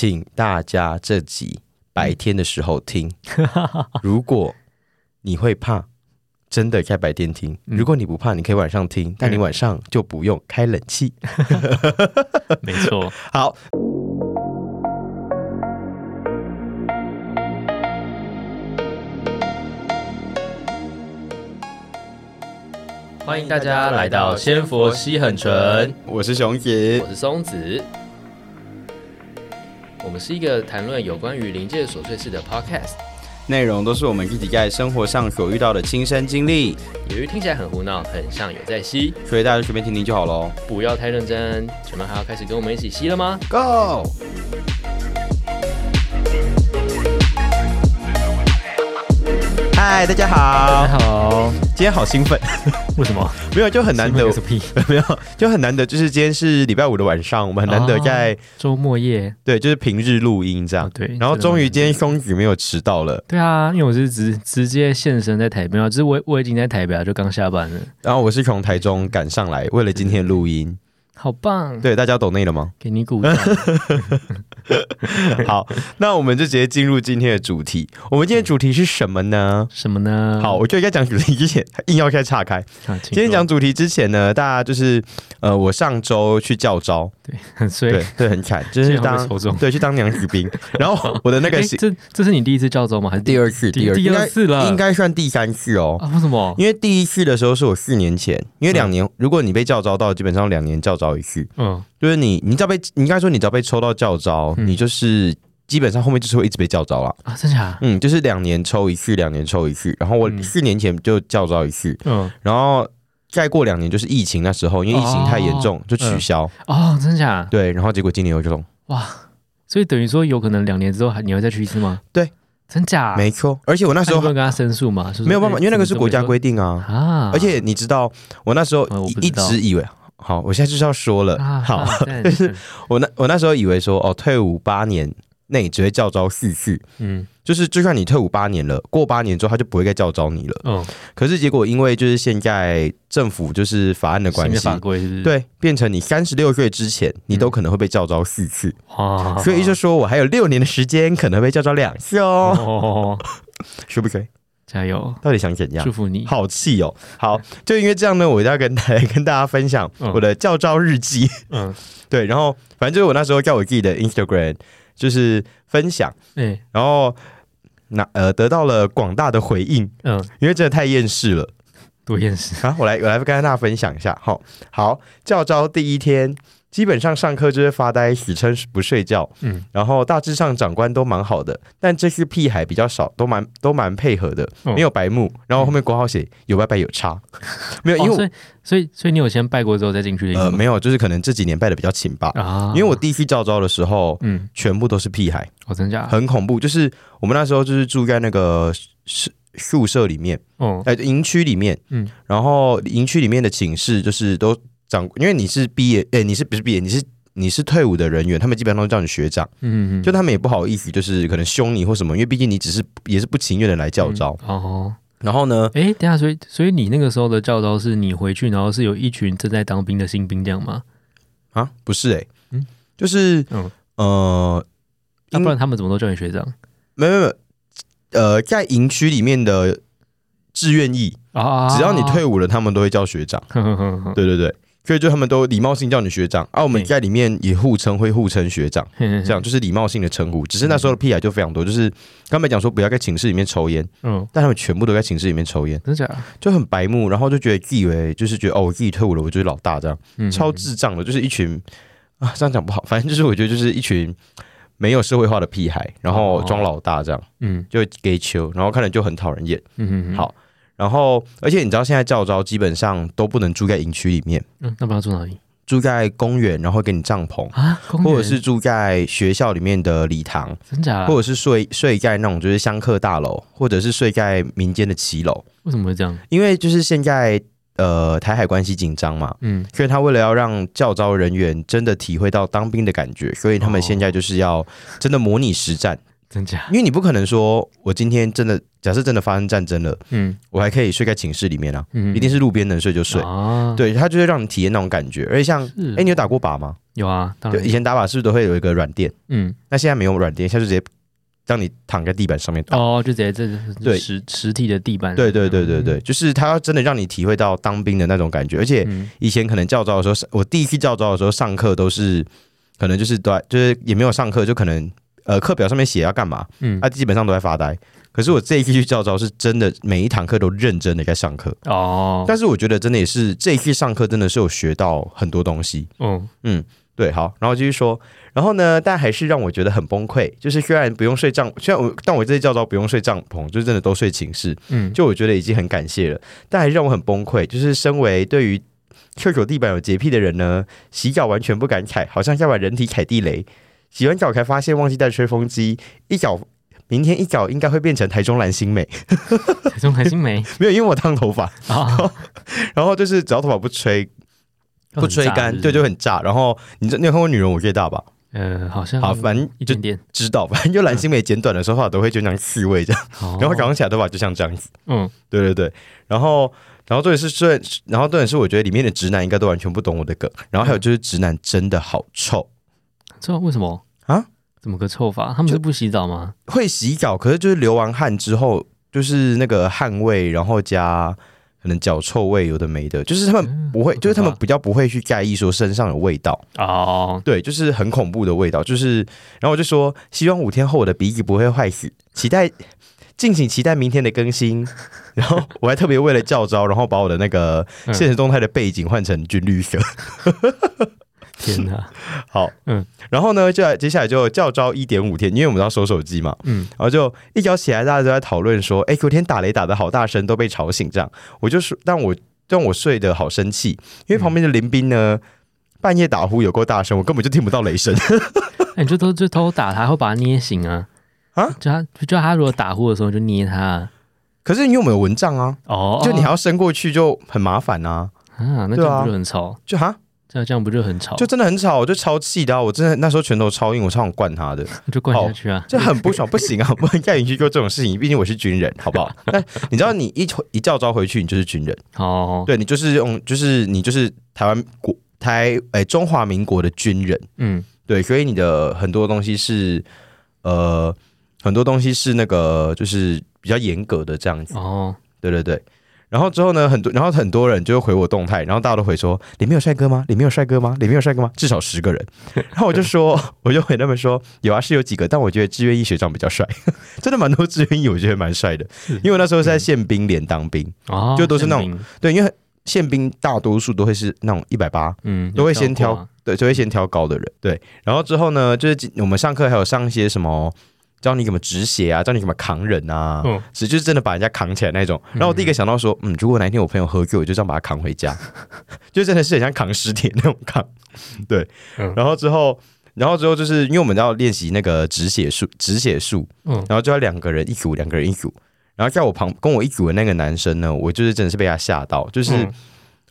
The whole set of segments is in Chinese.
请大家这集白天的时候听。如果你会怕，真的在白天听；嗯如果你不怕，你可以晚上听，但你晚上就不用开冷气。没错，好，欢迎大家来到仙佛西很纯，我是熊子我。是松子。我们是一个谈论有关于临界琐碎事的 podcast，内容都是我们自己在生活上所遇到的亲身经历，由于听起来很胡闹，很像有在吸，所以大家就随便听听就好喽。不要太认真。请问还要开始跟我们一起吸了吗？Go！嗨，大家好，大家好，今天好兴奋，为什么？没有就很难得！没有就很难得，就是今天是礼拜五的晚上，我们很难得在、周末夜，对，就是平日录音这样。哦对然后终于今天松子没有迟到了，对啊，因为我是直直接现身在台北啊，就是我我已经在台北了，就刚下班了，然后我是从台中赶上来，为了今天录音。好棒！对，大家懂内了吗？给你鼓掌。好，那我们就直接进入今天的主题。我们今天的主题是什么呢？什么呢？好，我觉得该讲主题之前，硬要开岔开。啊，今今天讲主题之前呢，大家就是呃，我上周去教招，对很衰对，对，很惨，就是当对去当娘子兵。然后我的那个 诶是这这是你第一次教招吗？还是第二次，二第第二次了？应该算第三次哦。啊？为什么？因为第一次的时候是我四年前，因为两年，如果你被教招到，基本上两年教招一次，嗯，就是你，你只要被，你应该说你只要被抽到教招，嗯你就是基本上后面就是会一直被教招了。啊，真假？嗯，就是两年抽一次，两年抽一次。然后我嗯四年前就教招一次，嗯，然后再过两年就是疫情那时候，因为疫情太严重就取消。哦，真假？对，然后结果今年又中，哇，所以等于说有可能两年之后还你会再去一次吗？对，真假？没错。而且我那时候那时候跟他申诉嘛，没有办法，因为那个是国家规定定啊。啊。而且你知道，我那时候一直以为，好，我现在就是要说了，啊，好，啊 就是我那我那时候以为说，哦，退伍八年内只会叫招四次，嗯。就是就算你退伍八年了，过八年之后他就不会再叫招你了。嗯，可是结果因为就是现在政府就是法案的关系法，规对，变成你三十六岁之前，你都可能会被叫招四次，哇，所以就说我还有六年的时间可能被叫招两次哦，哦，说不可以？加油，到底想怎样祝？福你。好气哦！好，就因为这样呢，我要跟大家 跟大家分享嗯我的教招日记。嗯，对，然后反正就是我那时候在我自己的 Instagram 就是分享，哎，然后那呃得到了广大的回应，嗯，因为真的太厌世了。多厌世。好，我来我来跟大家分享一下。好，好，教招第一天，基本上上课就是发呆，死撑不睡觉。嗯，然后大致上长官都蛮好的，但这次屁孩比较少，都蛮都蛮配合的，哦没有白目。然后后面国号写有拜拜有差，没有，因为哦，所以所以所以你有先拜过之后再进去的？呃没有，就是可能这几年拜的比较勤吧。啊，因为我第一次教招的时候，嗯，全部都是屁孩，哦，真假？很恐怖。就是我们那时候就是住在那个宿宿舍里面，哦，呃，营区里面，嗯，然后营区里面的寝室就是都长，因为你是毕业，哎、你是不是毕业？你是你是退伍的人员，他们基本上都叫你学长，嗯嗯，就他们也不好意思，就是可能凶你或什么，因为毕竟你只是也是不情愿的来教招。嗯哦，然后呢，哎，等下，所以所以你那个时候的教招是你回去，然后是有一群正在当兵的新兵这样吗？啊，不是哎、嗯就是嗯呃，要、不然他们怎么都叫你学长没有没有没，呃，在营区里面的志愿役，啊？只要你退伍了，他们都会叫学长。呵呵呵呵，对对对，所以就他们都礼貌性叫你学长，啊，我们在里面也互称会互称学长，这这样，就是礼貌性的称呼。只是那时候的屁孩就非常多，就是刚才讲说不要在寝室里面抽烟，嗯，但他们全部都在寝室里面抽烟，真假？就很白目，然后就觉得自以为就是觉得哦，我自己退伍了，我就是老大这样，嗯，超智障的，就是一群啊，这样讲不好，反正就是我觉得就是一群没有社会化的屁孩，然后装老大这样，嗯就 gay 秋，然后看着就很讨人厌。嗯嗯，好然后，而且你知道现在教招基本上都不能住在营区里面，嗯，那不知道住哪里住在公园，然后给你帐篷，啊？公园或者是住在学校里面的礼堂，真假？或者是睡睡在那种就是香客大楼，或者是睡在民间的骑楼。为什么会这样？因为就是现在呃台海关系紧张嘛，嗯，所以他为了要让教招人员真的体会到当兵的感觉，所以他们哦现在就是要真的模拟实战。真假？因为你不可能说我今天真的假设真的发生战争了，嗯。我还可以睡在寝室里面啊，嗯，一定是路边能睡就睡。啊，，对，它就会让你体验那种感觉，而且像，是。哎、你有打过靶吗？有啊，当，然。以，前打靶是不是都会有一个软垫？嗯，那现在没有软垫，现在就直接让你躺在地板上面打。哦，就直接这是对。实实体的地板，对对对对对，就是他要真的让你体会到当兵的那种感觉，而且嗯，以前可能教招的时候，我第一次教招的时候上课都是可能就是对就是也没有上课，就可能呃课表上面写要干嘛，嗯他基本上都在发呆。可是我这一次去教招是真的每一堂课都认真的在上课，哦，但是我觉得真的也是这一次上课真的是有学到很多东西。嗯嗯，对，好，然后继续说，然后呢，但还是让我觉得很崩溃。就是虽然不用睡帐，虽然我但我这些教招不用睡帐篷，就真的都睡寝室，嗯，就我觉得已经很感谢了，但还是让我很崩溃。就是身为对于厕所地板有洁癖的人呢，洗脚完全不敢踩，好像要把人体踩地雷。洗完脚才发现忘记带吹风机，一脚明天一脚应该会变成台中蓝心美，台中蓝心美？没有，因为我烫头发，啊，然后就是只要头发不吹不吹干，对，就就很炸。然后你知你有看过《女人我最大》吧？呃，好像好，反正就一点点，知道，反正就蓝心美剪短的时候，都会就那样刺猬这样，好，然后早上起来头发就像这样子。嗯，对对对，然后然后重点是虽然，然后重点是我觉得里面的直男应该都完全不懂我的梗，然后还有就是直男真的好臭，这为什么啊？怎么个臭法？他们是不洗澡吗？会洗澡，可是就是流完汗之后，就是那个汗味，然后加可能脚臭味，有的没的，就是他们嗯不会，就是他们比较不会去在意说身上有味道，哦，对，就是很恐怖的味道，就是，然后我就说，希望五天后我的鼻子不会坏死，期待，敬请期待明天的更新。然后我还特别为了教招，然后把我的那个嗯现实动态的背景换成军绿色。天哪，好，嗯。嗯，然后呢，就接下来就教招一点五天，因为我们要收手机嘛，嗯，然后就一早起来，大家都在讨论说，哎，昨天打雷打的好大声，都被吵醒，这样，我就是，但我让我睡得好生气，因为旁边的林斌呢。半夜打呼有够大声，我根本就听不到雷声。哎，你就偷就偷打他，会把他捏醒啊！啊？就他就他如果打呼的时候就捏他。啊可是因为我们有蚊帐啊，哦，就你还要伸过去就很麻烦啊，啊，那这对啊。样不就很吵？就哈，这样这样不就很吵？就真的很吵，我就超气的、啊，我真的那时候拳头超硬，我超想灌他的，就灌下去啊！就很不爽，不行啊，不能再允许做这种事情，毕竟我是军人，好不好？但你知道，你一一叫招回去，你就是军人，哦，对你就是用，就是你就是台湾国台诶、中华民国的军人，嗯，对，所以你的很多东西是呃很多东西是那个就是比较严格的这样子。哦，对对对。然后之后呢，很多然后很多人就会回我动态，然后大家都回说里面有帅哥吗？里面有帅哥吗？里面有帅哥吗？至少十个人。然后我就说，我就回他们说有啊，是有几个，但我觉得志愿役学长比较帅，真的蛮多志愿役，我觉得蛮帅的。因为我那时候是在宪兵连当兵，哦，就都是那种对，因为宪兵大多数都会是那种一百八，嗯，都会先挑对，就会先挑高的人，对。然后之后呢，就是我们上课还有上一些什么。教你怎么止血啊，教你怎么扛人啊，嗯。是就是真的把人家扛起来那种。然后我第一个想到说，嗯，如果哪一天我朋友喝醉，我就这样把他扛回家，就真的是很像扛尸体那种扛。对，嗯。然后之后，然后之后就是因为我们要练习那个止血术，止血术，嗯。然后就要两个人一组，两个人一组。然后在我旁跟我一组的那个男生呢，我就是真的是被他吓到，就是、嗯。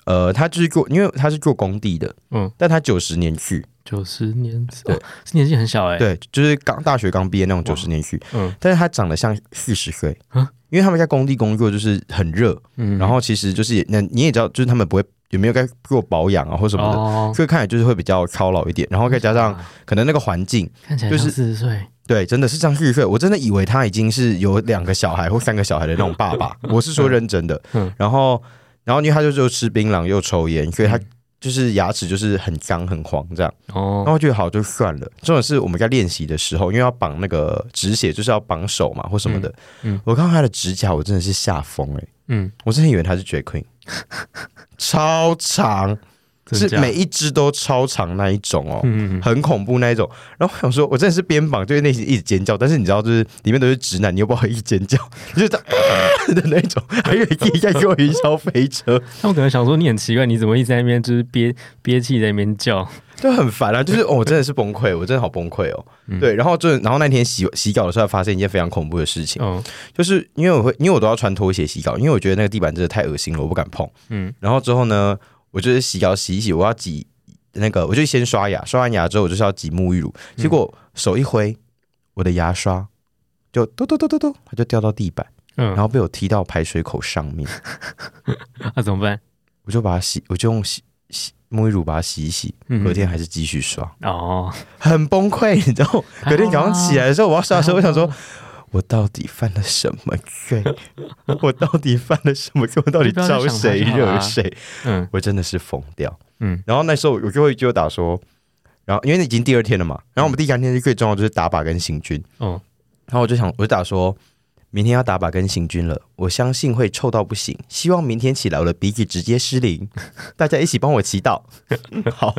呃，他就是做，因为他是做工地的，嗯，但他九十年去，九十年，对。哦，这年纪很小哎，，对，就是刚大学刚毕业那种九十年去，嗯。但是他长得像四十岁啊，因为他们在工地工作就是很热，嗯，然后其实就是也那你也知道，就是他们不会有没有该做保养啊或什么的，哦，所以看起来就是会比较操劳一点，然后再加上啊可能那个环境，看起来就是四十岁，对，真的是像四十岁，我真的以为他已经是有两个小孩或三个小孩的那种爸爸，我是说认真的嗯，然后然后因为他就是又吃槟榔又抽烟，所以他嗯就是牙齿就是很脏很黄这样。哦然，后我觉得好就算了，重点是我们在练习的时候，因为要绑那个止血，就是要绑手嘛或什么的。嗯嗯我看到他的指甲，我真的是吓疯哎！嗯，我真的以为他是 Drag Queen，超长，是每一只都超长那一种哦。嗯，嗯很恐怖那一种，然后我想说，我真的是边绑，就是内心一直尖叫，但是你知道，就是里面都是直男，你又不好意思尖叫，就是这样 的那种，还有一在给我云霄飞车，他们可能想说你很奇怪，你怎么一直在那边就是憋憋气在那边叫？就很烦啊，就是哦，我真的是崩溃，我真的好崩溃哦。嗯对，然后就然后那天洗洗稿的时候，发生一件非常恐怖的事情，哦，就是因为我会，因为我都要穿拖鞋洗稿，因为我觉得那个地板真的太恶心了，我不敢碰。嗯然后之后呢，我就是洗澡洗一洗，我要挤那个，我就先刷牙，刷完牙之后，我就是要挤沐浴乳，结果手一挥，我的牙刷就嘟嘟嘟嘟嘟，它就掉到地板，嗯，然后被我踢到排水口上面，那、怎么办？我就把它洗，我就用洗洗沐浴乳把它洗一洗，嗯隔天还是继续刷，哦，很崩溃，你知道？隔天早上起来的时候，我要刷的时候，我想说。我到底犯了什么罪？我到底犯了什么罪？我到底招谁惹谁？嗯我真的是疯掉。嗯然后那时候我就会就打说，然后因为已经第二天了嘛，然后我们第三天最重要就是打靶跟行军，嗯，然后我就想我就打说，明天要打靶跟行军了，我相信会臭到不行，希望明天起来我的鼻子直接失灵，大家一起帮我祈祷。好，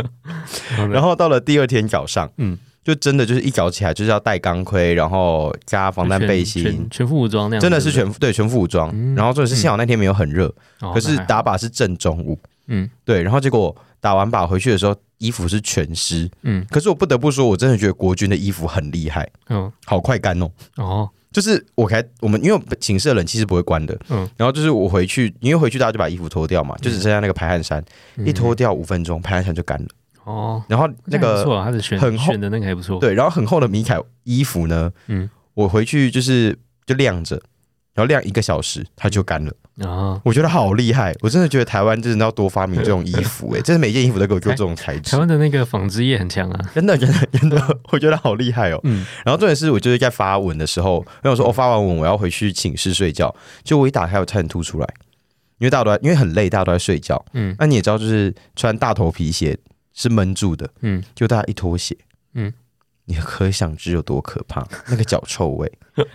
然后后到了第二天早上，嗯嗯，就真的就是一早起来就是要戴钢盔，然后加防弹背心。全。全副武装那样，真的是全对全副武装，嗯。然后重点是幸好那天没有很热，可是打靶是正中午，嗯。对，然后结果打完靶回去的时候，衣服是全湿。嗯。可是我不得不说，我真的觉得国军的衣服很厉害，嗯好快干哦。哦。就是我开我们因为寝室的冷气是不会关的，嗯嗯，然后就是我回去，因为回去大家就把衣服脱掉嘛，就只剩下那个排汗衫，嗯。一脱掉五分钟，排汗衫就干了。哦，然后那个不错啊，他的选很厚选的那个还不错，对，然后很厚的米凯衣服呢，嗯。嗯，我回去就是就晾着，然后晾一个小时它就干了。啊，我觉得好厉害，我真的觉得台湾真的要多发明这种衣服、欸，哎，真的每件衣服都给我做这种材质。台，湾的那个纺织业很强啊，真的真的真的，我觉得好厉害哦。嗯。然后重点是我就是在发文的时候，然后我说我、哦、发完文我要回去寝室睡觉，就我一打开我差点吐出来，因为大家都在因为很累，大家都在睡觉。嗯。那你也知道，就是穿大头皮鞋是闷住的，嗯就大家一脱鞋，嗯嗯，你可想知有多可怕，那个脚臭味。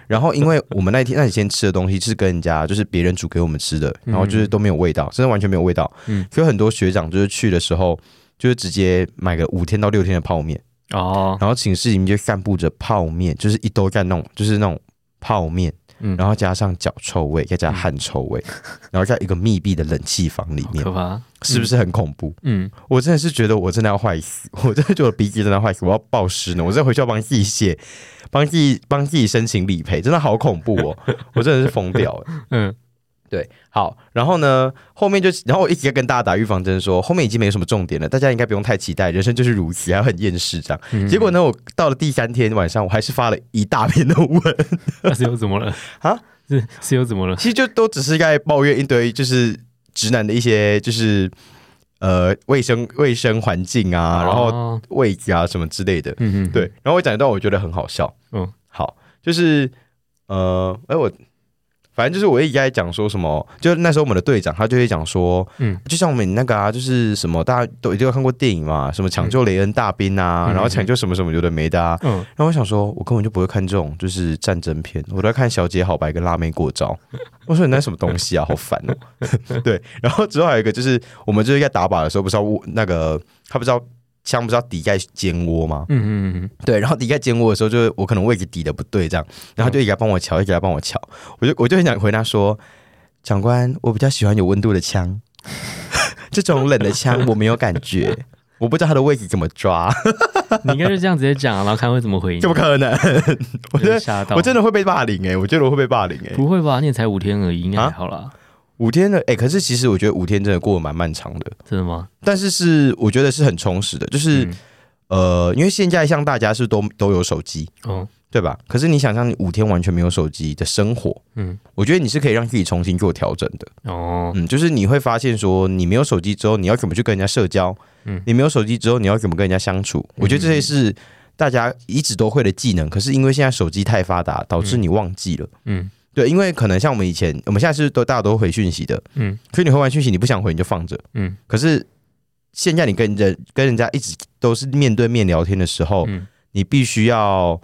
然后因为我们那天那几天吃的东西是跟人家就是别人煮给我们吃的，然后就是都没有味道，真的完全没有味道。嗯嗯，所以很多学长就是去的时候。就是直接买个五天到六天的泡面，哦，然后寝室里面就散布着泡面，就是一兜干那种，就是那种泡面，嗯，然后加上脚臭味，再加汗臭味，然后在一个密闭的冷气房里面可，怕，是不是很恐怖？嗯？我真的是觉得我真的要坏死，我真的觉得我鼻子真的要坏死，我要暴尸呢，我真的回去要帮自己写，帮自己帮自己申请理赔，真的好恐怖哦，我真的是疯掉了。嗯嗯对，好，然后呢，后面就，然后我一直在跟大家打预防针，说后面已经没有什么重点了，大家应该不用太期待，人生就是如此，还很厌世这样。嗯，结果呢，我到了第三天晚上，我还是发了一大篇的文，那是又怎么了啊？是是又怎么了？其实就都只是在抱怨一堆就是直男的一些就是呃卫生卫生环境啊，然后哦位置啊什么之类的。嗯嗯，对，然后我讲一段我觉得很好笑。嗯嗯，好，就是呃，哎我。反正就是我一直在讲说什么，就那时候我们的队长他就会讲说，嗯。就像我们那个啊，就是什么大家都一定有看过电影嘛，什么抢救雷恩大兵啊，嗯。然后抢救什么什么有的没的啊，嗯。然后我想说，我根本就不会看这种就是战争片，我都在看《小姐好白》跟《辣妹过招》。我说你那什么东西啊，好烦哦。对，然后之后还有一个就是，我们就是在打靶的时候，不是要握那个他不知道枪不是要抵盖肩窝吗？嗯嗯嗯对，然后抵盖肩窝的时候，就是我可能位置抵的不对，这样，然后就一直来帮我瞧，一直来帮我瞧，我就我就很想回答说，长官，我比较喜欢有温度的枪，这种冷的枪我没有感觉。我不知道他的位置怎么抓，嗯，你应该是这样直接讲，然后看会怎么回应。怎么可能？我觉得吓到，我真的会被霸凌哎、我觉得我会被霸凌哎、不会吧？你也才五天而已，应该啊还好啦。五天的哎、可是其实我觉得五天真的过得蛮漫长的，真的吗？但是是我觉得是很充实的，就是、嗯呃，因为现在像大家是都都有手机，哦，对吧？可是你想象你五天完全没有手机的生活，嗯我觉得你是可以让自己重新做调整的。哦，嗯，就是你会发现说，你没有手机之后，你要怎么去跟人家社交？嗯你没有手机之后，你要怎么跟人家相处？我觉得这些是大家一直都会的技能，可是因为现在手机太发达，导致你忘记了。嗯对，因为可能像我们以前，我们现在是都大家都回讯息的，嗯所以你回完讯息你不想回你就放着。嗯可是现在你跟人跟人家一直都是面对面聊天的时候，嗯，你必须要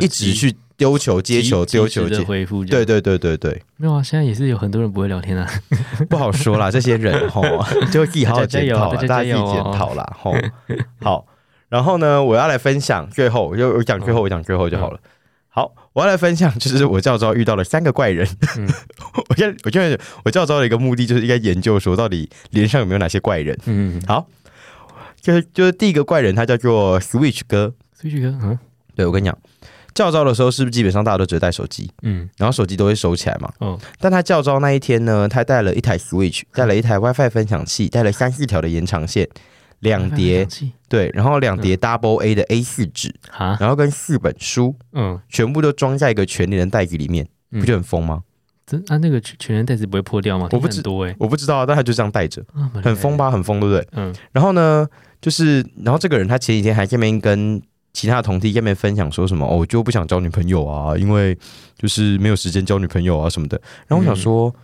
一直去丢球接球丢球接。回复。对，对对对对，没有啊，现在也是有很多人不会聊天啊。不好说啦，这些人吼，就自己好好检讨啦，大家自己检讨啦，吼。好，然后呢，我要来分享最后，我就我讲最后，我讲最后就好了。好，我要来分享，就是我教招遇到了三个怪人。嗯 我现在我现在我教招的一个目的就是应该研究说，到底脸上有没有哪些怪人。嗯，好，就是就是第一个怪人，他叫做 Switch 哥。Switch 哥，嗯对我跟你讲，教招的时候是不是基本上大家都只会带手机，嗯然后手机都会收起来嘛？嗯但他教招那一天呢，他带了一台 Switch，带了一台 WiFi 分享器，带了三四条的延长线，两叠对，然后两叠 Double A 的 A 四纸，哈，然后跟四本书，嗯，全部都装在一个全联的袋子里面，嗯不就很疯吗？这啊那个全全人袋子不会破掉吗？我不知我不知道啊，但他就这样带着，很疯？吧？很疯，对不对？嗯然后呢，就是然后这个人他前几天还在那边跟其他的同梯在那边分享说什么哦，我就不想交女朋友啊，因为就是没有时间交女朋友啊什么的。然后我想说，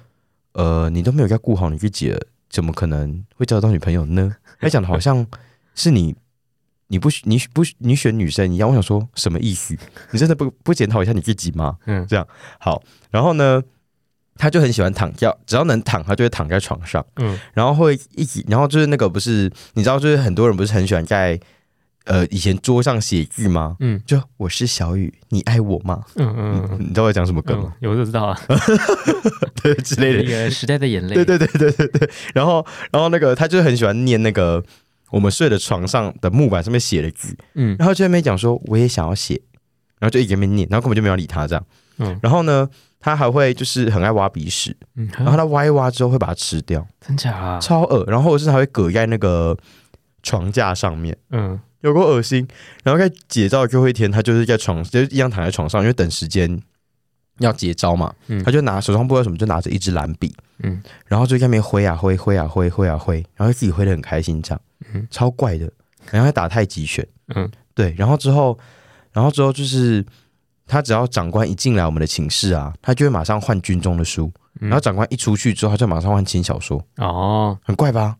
呃，你都没有在顾好你自己了，怎么可能会交得到女朋友呢？他讲的好像是你。你不你不你选女生一样，我想说什么意思？你真的不不检讨一下你自己吗？嗯这样好，然后呢，他就很喜欢躺觉，只要能躺，他就会躺在床上。嗯然后会一起，然后就是那个不是，你知道，就是很多人不是很喜欢在呃以前桌上写字吗？嗯就我是小雨，你爱我吗？嗯嗯嗯你知道我在讲什么梗嗯吗？，有我就知道啊，对之类那的。个时代的眼泪，对对对对对对。然后然后那个他就很喜欢念那个我们睡的床上的木板上面写的字，嗯然后就在那边讲说我也想要写，然后就一直在那念，然后根本就没有理他这样。嗯然后呢，他还会就是很爱挖鼻屎，嗯，然后他挖一挖之后会把它吃掉，真假啊？超恶。然后或者是还会搁在那个床架上面。嗯有够恶心。然后在解照的最后一天，他就是在床，就是一样躺在床上，因为等时间要结招嘛，嗯。他就拿手上不知道什么，就拿着一支蓝笔，嗯。然后就在那边挥啊挥，挥啊挥，挥啊挥，然后自己挥的很开心，这样，嗯。超怪的。然后还打太极拳，嗯。对，然后之后，然后之后就是他只要长官一进来我们的寝室啊，他就会马上换军中的书，嗯。然后长官一出去之后，他就马上换轻小说，哦，很怪吧？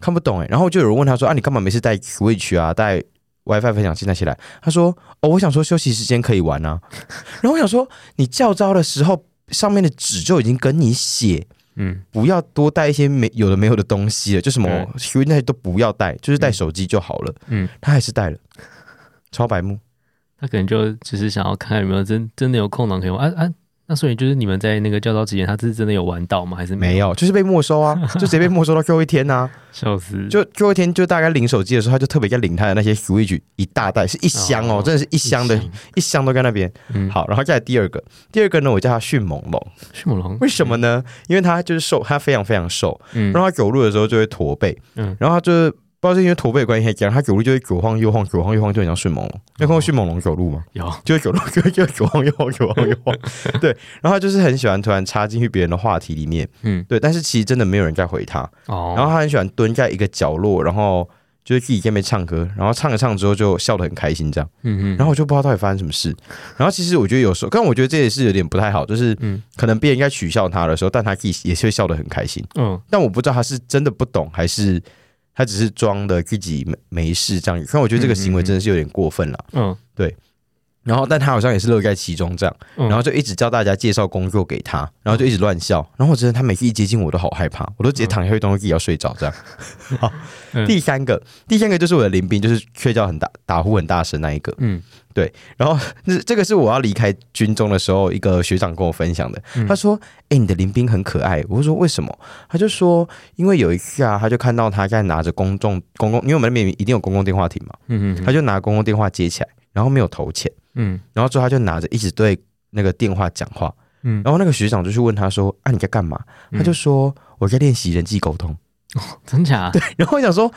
看不懂哎。然后就有人问他说：“啊，你干嘛没事带 Switch 啊，带 WiFi 分享器那些来？”他说：“哦，我想说休息时间可以玩啊。”然后我想说，你叫招的时候上面的纸就已经跟你写，嗯不要多带一些没有的没有的东西了，就什么那些都不要带，就是带手机就好了。嗯，他还是带了，超白目。他可能就只是想要看看有没有真真的有空档可以玩啊啊。那所以就是你们在那个教招之前，他是真的有玩到吗？还是有？没有，就是被没收啊，就直接被没收到最后一天呐、笑死！就最后一天，就大概领手机的时候，他就特别在领他的那些 Switch 一大袋，是一箱哦，哦真的是一箱的，行一箱都在那边。嗯，好，然后再来第二个，第二个呢，我叫他迅猛龙，迅猛龙为什么呢？因为他就是瘦，他非常非常瘦，嗯然后他走路的时候就会驼背，嗯然后他就是不知道是因为驼背的关系还是怎样，他走路就会左晃右晃，左晃右晃，就很像迅猛龙。你有看过迅猛龙走路吗？有就会走路，就会就会左晃右晃，左晃右晃。对，然后他就是很喜欢突然插进去别人的话题里面，嗯对，但是其实真的没有人在回他。哦，然后他很喜欢蹲在一个角落，然后就是自己在那边唱歌，然后唱着唱着之后就笑得很开心这样。嗯嗯，然后我就不知道到底发生什么事。然后其实我觉得有时候，但我觉得这也是有点不太好，就是嗯可能别人在取笑他的时候，但他自己也是会笑得很开心。嗯但我不知道他是真的不懂，还是他只是装的自己没没事这样。但我觉得这个行为真的是有点过分了。嗯然后，但他好像也是乐在其中这样，嗯，然后就一直叫大家介绍工作给他，然后就一直乱笑。然后我真的，他每次一接近我都好害怕，我都直接躺下去当做自己要睡着这样。好，嗯第三个，第三个就是我的林兵，就是睡觉很大、打呼很大声那一个。嗯对然后这这个是我要离开军中的时候，一个学长跟我分享的。嗯他说：“哎、你的林兵很可爱。”我就说：“为什么？”他就说：“因为有一次啊，他就看到他在拿着公众公共，因为我们那边一定有公共电话亭嘛，嗯嗯，他就拿公共电话接起来，然后没有投钱，嗯然后之后他就拿着一直对那个电话讲话。嗯，然后那个学长就去问他说：“啊，你在干嘛？”他就说：“我在练习人际沟通。哦真假？对，然后我想说，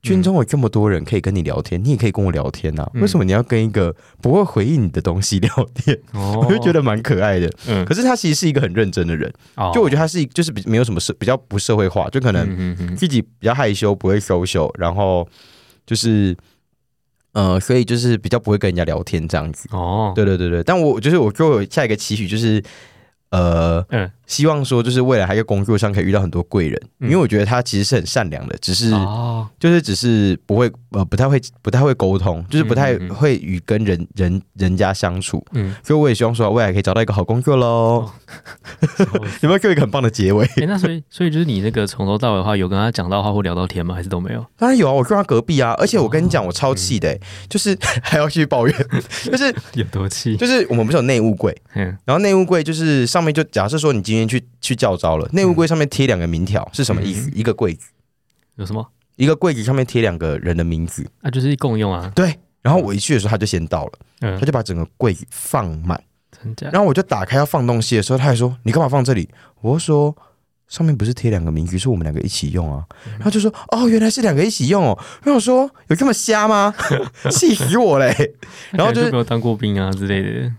军中有这么多人可以跟你聊天，你也可以跟我聊天呐、嗯为什么你要跟一个不会回应你的东西聊天？哦，我就觉得蛮可爱的。嗯，可是他其实是一个很认真的人，哦就我觉得他是一就是比没有什么社比较不社会化，就可能自己比较害羞，不会 social，然后就是呃，所以就是比较不会跟人家聊天这样子。哦，对对对对，但我就是我就有下一个期许就是，呃，嗯希望说就是未来还在工作上可以遇到很多贵人，嗯。因为我觉得他其实是很善良的，只是、哦，就是只是不会呃不太会不太会沟通，就是不太会与跟人人人家相处，嗯，所以我也希望说未来可以找到一个好工作喽。哦。有没有给我一个很棒的结尾？哎，那所以所以就是你那个从头到尾的话，有跟他讲到话或聊到天吗？还是都没有？当然有啊，我住他隔壁啊，而且我跟你讲，哦我超气的、欸。就是 还要去抱怨，就是有多气？就是我们不是有内务柜，嗯。然后内务柜就是上面就假设说你今天去去叫招了，内务柜上面贴两个名条是什么意思？一个柜子，有什么？一个柜子上面贴两个人的名字，啊，就是共用啊。对。然后我一去的时候，他就先到了，嗯他，就把整个柜子放满。真假？然后我就打开要放东西的时候，他还说：“你干嘛放这里？”我就说：“上面不是贴两个名字，是我们两个一起用啊。然后就说哦，原来是两个一起用哦。然后我说有这么瞎吗？气死我嘞！然后就是没有当过兵啊之类的。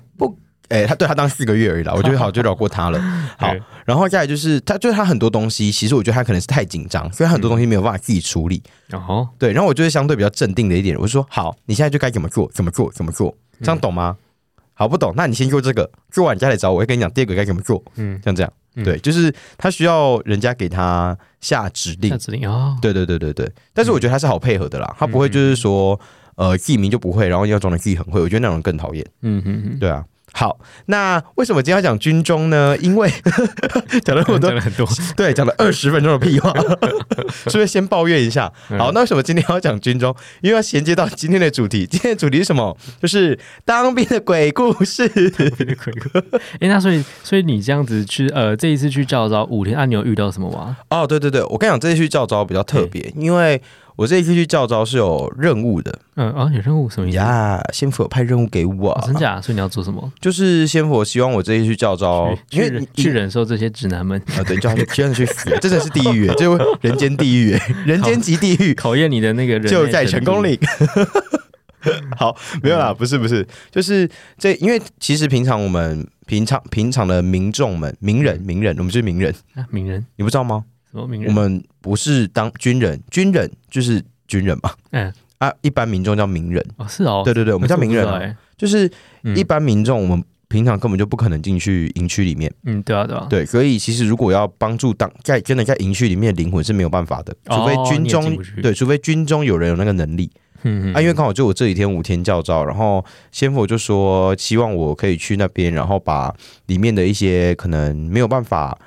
哎、他对他当四个月而已啦，我觉得好 就饶过他了。好，然后再来就是他，就是他很多东西，其实我觉得他可能是太紧张，所以他很多东西没有办法自己处理。哦，对，然后我就是相对比较镇定的一点，我就说好，你现在就该怎么做，怎么做，怎么做，这样懂吗？好，不懂，那你先做这个，做完你再来找我，我会跟你讲第二个该怎么做，嗯，像这样。嗯对，就是他需要人家给他下指令下，指令哦，对对对对对。但是我觉得他是好配合的啦，他不会就是说呃自己明就不会，然后要装的自己很会，我觉得那种人更讨厌。嗯嗯嗯，对啊。好，那为什么今天要讲军中呢？因为 讲了那么多讲，了很多，对，讲了二十分钟的屁话，是不是先抱怨一下？好，那为什么今天要讲军中？因为要衔接到今天的主题。今天的主题是什么？就是当兵的鬼故事。哎，那所以所以你这样子去呃这一次去教招五天，啊，你有遇到什么吗？哦，对对对，我跟你讲，这一次去教招比较特别，因为我这一次去教招是有任务的嗯啊，有任务什么意思？呀。先佛有派任务给我，哦真假？所以你要做什么？就是先佛希望我这一次去教招，因为去去忍去忍受这些指南们啊，对，叫他去真的去死，真的是地狱耶，就是人间地狱，人间级地狱。考验你的那个人就在成功程岭。好，没有啦，不是不是，就是这，因为其实平常我们平常平常的民众们、名人、名人，我们是名人，啊，名人你不知道吗？什么名人？我们不是当军人，军人就是军人嘛，嗯。啊，一般民众叫名人，哦是哦，对对对，我们叫名人就是嗯一般民众，我们平常根本就不可能进去营区里面，嗯，对啊对啊，对，所以其实如果要帮助当在真的在营区里面的灵魂是没有办法的，除非军中对，除非军中有人有那个能力。嗯，嗯啊，因为刚好就我这几天五天教招，然后先佛就说希望我可以去那边，然后把里面的一些可能没有办法，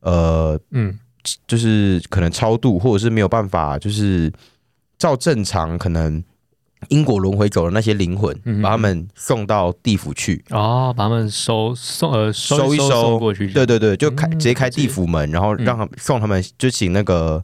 呃，嗯就是可能超度，或者是没有办法，就是照正常可能因果轮回走的那些灵魂，嗯把他们送到地府去。哦，把他们收送呃收一收过去，对对对，就开嗯直接开地府门，然后让他们送他们，就请那个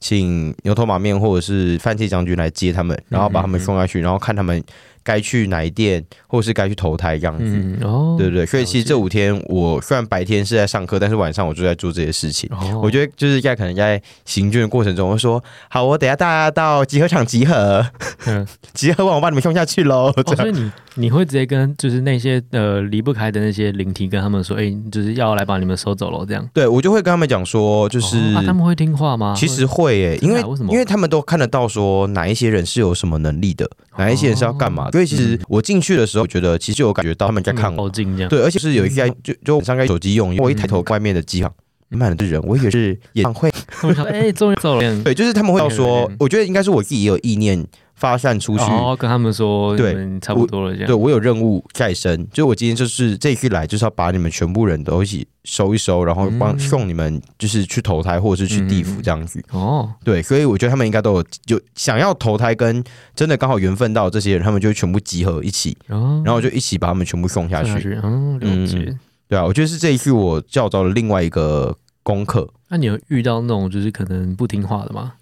请牛头马面或者是范气将军来接他们，然后把他们送下去，然后看他们该去哪一店，或是该去投胎这样子。嗯哦，对对对，所以其实这五天我虽然白天是在上课，但是晚上我就在做这些事情。哦，我觉得就是在可能在行军的过程中，我说好，我等一下大家到集合场集合，嗯 集合完我把你们送下去喽。所以你你会直接跟就是那些呃离不开的那些灵体跟他们说，哎，就是要来把你们收走了这样，对我就会跟他们讲说，就是、哦啊他们会听话吗？其实会耶、因为啊为什么因为他们都看得到说哪一些人是有什么能力的，哪一些人是要干嘛。哦。所以其实我进去的时候，我觉得其实就有感觉到他们在看我，对，而且是有一些就就晚上该手机用，我一抬头外面的机场满满的人，我以为是演唱会。哎，终于走了，对，就是他们会要说，我觉得应该是我自己也有意念发散出去。哦，跟他们说，对差不多了这样，对我有任务在身，就我今天就是这一次来，就是要把你们全部人都一起收一收，然后帮嗯送你们就是去投胎或者是去地府这样子。哦，对，所以我觉得他们应该都有就想要投胎跟真的刚好缘分到这些人，他们就会全部集合一起，然后然后就一起把他们全部送下去。嗯，了解。对啊，我觉得是这一次我教招的另外一个功课。那你有遇到那种就是可能不听话的吗？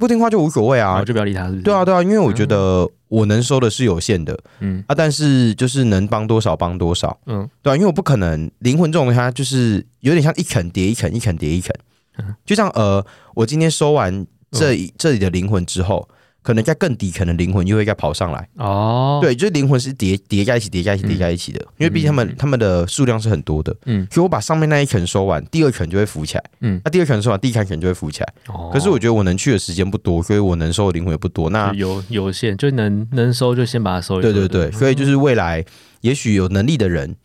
不听话就无所谓啊。就不要理他，是不是？对啊，，对啊，因为我觉得我能收的是有限的。嗯。啊，但是就是能帮多少帮多少，嗯，对啊，因为我不可能灵魂这种东西，它就是有点像一啃叠一啃，一啃叠一啃。嗯，就像呃，我今天收完这一这里的灵魂之后，可能在更底层的灵魂又会再跑上来。哦，，对，就是灵魂是叠叠在一起、叠在一起、叠在一起的，因为毕竟他们嗯他们的数量是很多的，嗯所以我把上面那一层收完，第二层就会浮起来，嗯，那第二层收完，第一层可能就会浮起来。哦可是我觉得我能去的时间不多，所以我能收的灵魂也不多。那有有限，就能能收就先把它收一收。对对对，所以就是未来也许有能力的人。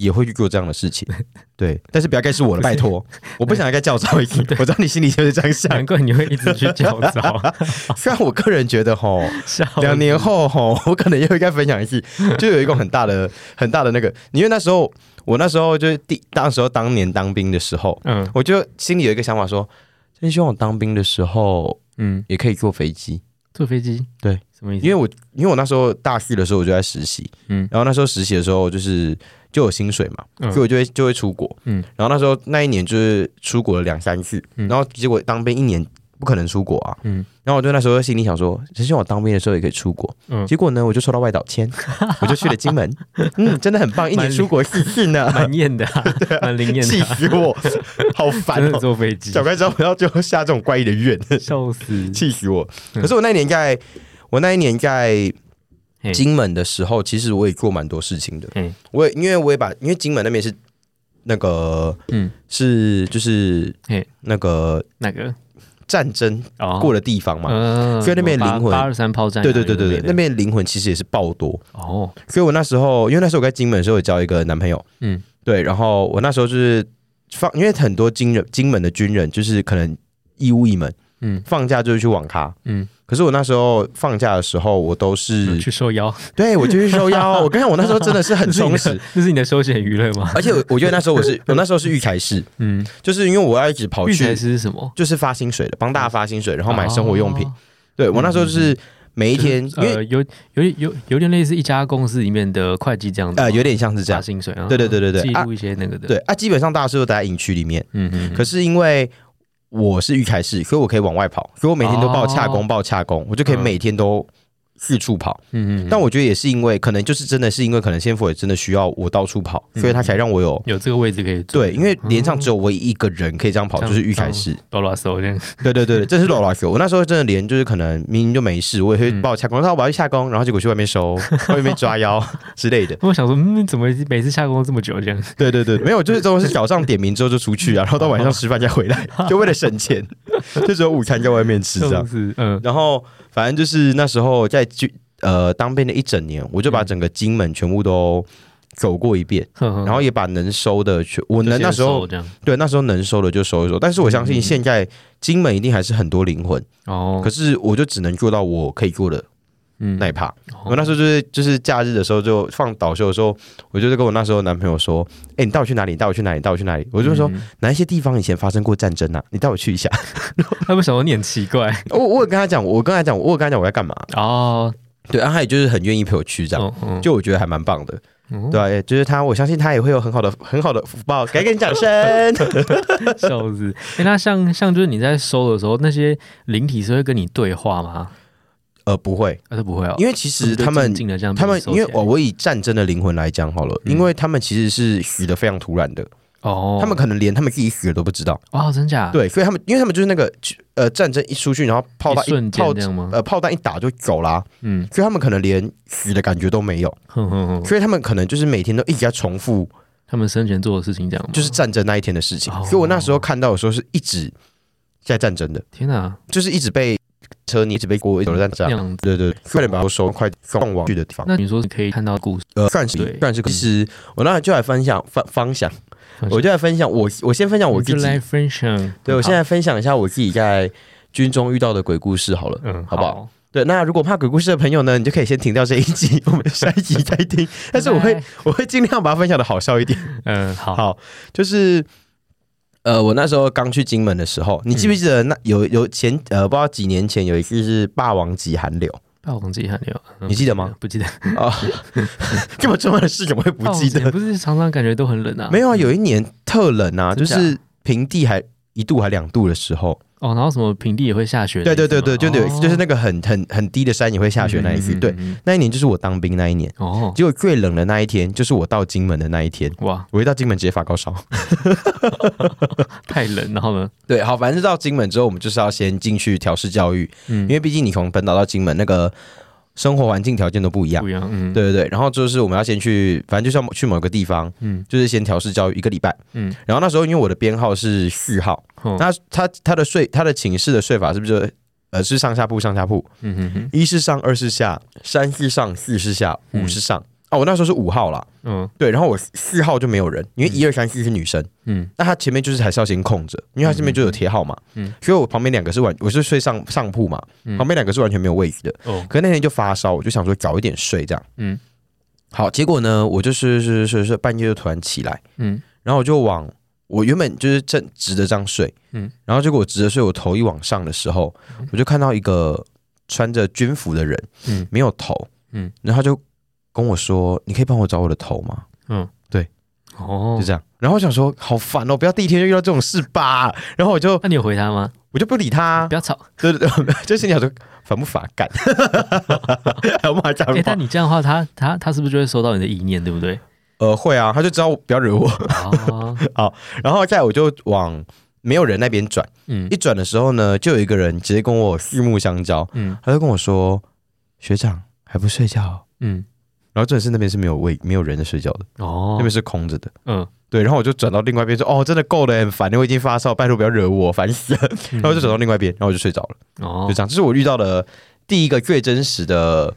也会去做这样的事情，对，但是不要该是我的，拜托，我不想要该教招一个，我知道你心里就是这样想。难。怪你会一直去教招。虽然我个人觉得吼，两年后吼，我可能又应该分享一次，就有一个很大的 很大的那个，因为那时候我那时候就是第当时候当年当兵的时候，嗯。我就心里有一个想法说，真希望我当兵的时候嗯，也可以坐飞机，坐飞机，对，什么意思？因为我因为我那时候大四的时候我就在实习，嗯然后那时候实习的时候就是就有薪水嘛，嗯所以我就会就会出国，嗯然后那时候那一年就是出国了两三次，嗯然后结果当兵一年不可能出国啊。嗯然后我就那时候心里想说，只希望我当兵的时候也可以出国。嗯，结果呢，我就抽到外岛签，我就去了金门。嗯，真的很棒，一年出国四次呢，蛮艳的 啊，蛮灵验气的啊，死我，好烦真的哦！坐飞机，小怪知道不要就下这种怪异的愿，笑死。气死我！嗯可是我那一年在，我那一年在金门的时候，其实我也做蛮多事情的。嗯我也因为我也把，因为金门那边是那个嗯，是就是嘿。那个那个？战争哦，过的地方嘛。嗯，所以那边灵魂八二三炮战啊，对对对对对，那边？灵魂其实也是爆多，哦，所以我那时候，因为那时候我在金门的时候，有交一个男朋友，嗯。对，然后我那时候就是放，因为很多金人金门的军人就是可能义务役们嗯。放假就是去网咖，嗯，可是我那时候放假的时候，我都是去受邀，对我就去收腰。我跟你讲，我那时候真的是很充实，这是你的休闲娱乐吗？而且我我觉得那时候我是 我那时候是育才士，嗯，就是因为我要一直跑育才是什么？就是发薪水的，帮大家发薪水，然后买生活用品。哦对我那时候就是每一天，因为呃，有有有有点类似一家公司里面的会计这样子吗，呃有点像是这发样，薪水啊，对对对对对。啊记录一些那个的，对，啊，基本上大家是都待在营区里面，嗯嗯，可是因为我是玉凯士，所以我可以往外跑，所以我每天都报洽工，哦报洽工，我就可以嗯。每天都四处跑。嗯嗯，但我觉得也是因为，可能就是真的是因为，可能先父也真的需要我到处跑，嗯所以他才让我有。有这个位置可以做，对，因为连上只有唯一一个人可以这样跑，就是玉凯市。哆啦手这样，对对对，对这是罗老球。我那时候真的连就是可能明明就没事，我也会嗯报下工，说我要去下工，然后结果去外面收，外面抓妖 之类的。我想说，嗯，怎么每次下工这么久这样？对对对，没有，就是都是早上点名之后就出去啊，然后到晚上吃饭再回来，就为了省钱，就只有午餐在外面吃这样。子嗯然后反正就是那时候在军呃当兵的一整年，我就把整个金门全部都走过一遍，然然后也把能收的全，我能那时候对那时候能收的就收一收，但是我相信现在金门一定还是很多灵魂，哦。可，是我就只能做到我可以做的嗯那一趴。哦我那时候就是就是假日的时候就放导休的时候，我就是跟我那时候男朋友说：“哎、你带我去哪里？你带我去哪里？你带我去哪里？”我就说、嗯哪一些地方以前发生过战争啊？你带我去一下。他不想说你很奇怪 我我有跟他讲，我跟他讲，我跟他讲我在干嘛。哦，对，然后，他也就是很愿意陪我去这样，就我觉得还蛮棒的。嗯对、啊，就是他，我相信他也会有很好的 很好的福报，给给你掌声。笑死！哎，那像像就是你在收的时候，那些灵体是会跟你对话吗？呃，不会，还是不会哦？因为其实他们他们因为我我以战争的灵魂来讲好了，嗯因为他们其实是死的非常突然的，哦，他们可能连他们自己死了都不知道。哦，真假？，对，所以他们因为他们就是那个呃战争一出去，然后炮弹一瞬间炮这样吗？呃炮弹一打就走啦，嗯，所以他们可能连死的感觉都没有，哼哼哼，所以他们可能就是每天都一直在重复他们生前做的事情这样？就是战争那一天的事情。哦所以我那时候看到的时候是一直在战争的，天哪，就是一直被车你一直被国有人在。这样。对对，快点把我收，快送往去的地方。那你说你可以看到故事，呃，算是对算是。其实我那就来分享方方向，我就来分享我我先分享我自己。来分享。对我现在在分享一下我自己在军中遇到的鬼故事好了。嗯，好不好？对，那如果怕鬼故事的朋友呢，你就可以先停掉这一集，我们下一集再听。但是我会我会尽量把它分享的好笑一点。嗯，好，好，就是呃，我那时候刚去金门的时候，你记不记得那有有前呃不知道几年前有一次是霸王级寒流霸王级寒流，嗯你记得吗？不记得，啊？这么重要的事怎么会不记得？不是常常感觉都很冷啊？没有啊，有一年特冷啊，就是平地还一度还两度的时候。哦，然后什么平地也会下雪的对对对对，就有哦就是那个很很很低的山也会下雪那一次。对，，嗯嗯嗯嗯那一年就是我当兵那一年。哦，结果最冷的那一天，就是我到金门的那一天。哇，我一到金门直接发高烧。太冷，然后呢？对，好，反正是到金门之后，我们就是要先进去调试教育，嗯因为毕竟你从本岛到金门，那个生活环境条件都不一样不。一样，嗯，，对对对，然后就是我们要先去，反正就是要去某个地方，嗯就是先调试教育一个礼拜。嗯，然后那时候因为我的编号是序号，哦那他他的睡他的寝室的睡法是不是呃是上下铺上下铺？嗯哼哼，一是上，二是下，三是上，四是下，嗯五是上。啊，我那时候是五号啦，嗯。对，然后我四号就没有人，因为一二三四是女生，嗯。那他前面就是还是要先空着，因为他这边就有贴号嘛，嗯。嗯所以我旁边两个是完，我是睡上上铺嘛，嗯。旁边两个是完全没有位置的。哦，可是那天就发烧，我就想说早一点睡这样。嗯。好，结果呢，我就是是是是半夜就突然起来，嗯。然后我就往我原本就是正直的这样睡，嗯。然后结果我直着睡，我头一往上的时候，我就看到一个穿着军服的人，嗯。没有头，嗯。然后他就跟我说：“你可以帮我找我的头吗嗯，对，哦就，这样。然后我想说，好烦哦，不要第一天就遇到这种事吧。然后我就那你有回他吗？我就不理他、啊不。要吵。对对对，就是你想说烦不烦干，还有骂脏哎、话但。你这样的话，他他他是不是就会收到你的意念，对不对？呃，会啊，他就知道不要惹我。哦，然后再来我就往没有人那边转，嗯一转的时候呢，就有一个人直接跟我四目相交，嗯他就跟我说：“学长还不睡觉？”嗯，然后重点是那边是没有位没有人在睡觉的，哦那边，是空着的。嗯，对，然后我就转到另外一边说：“哦，真的够了，很烦，我已经发烧，拜托不要惹我，烦死了。”然后就转到另外一边，然后我就睡着了。嗯哦就这样，这是我遇到的第一个最真实的，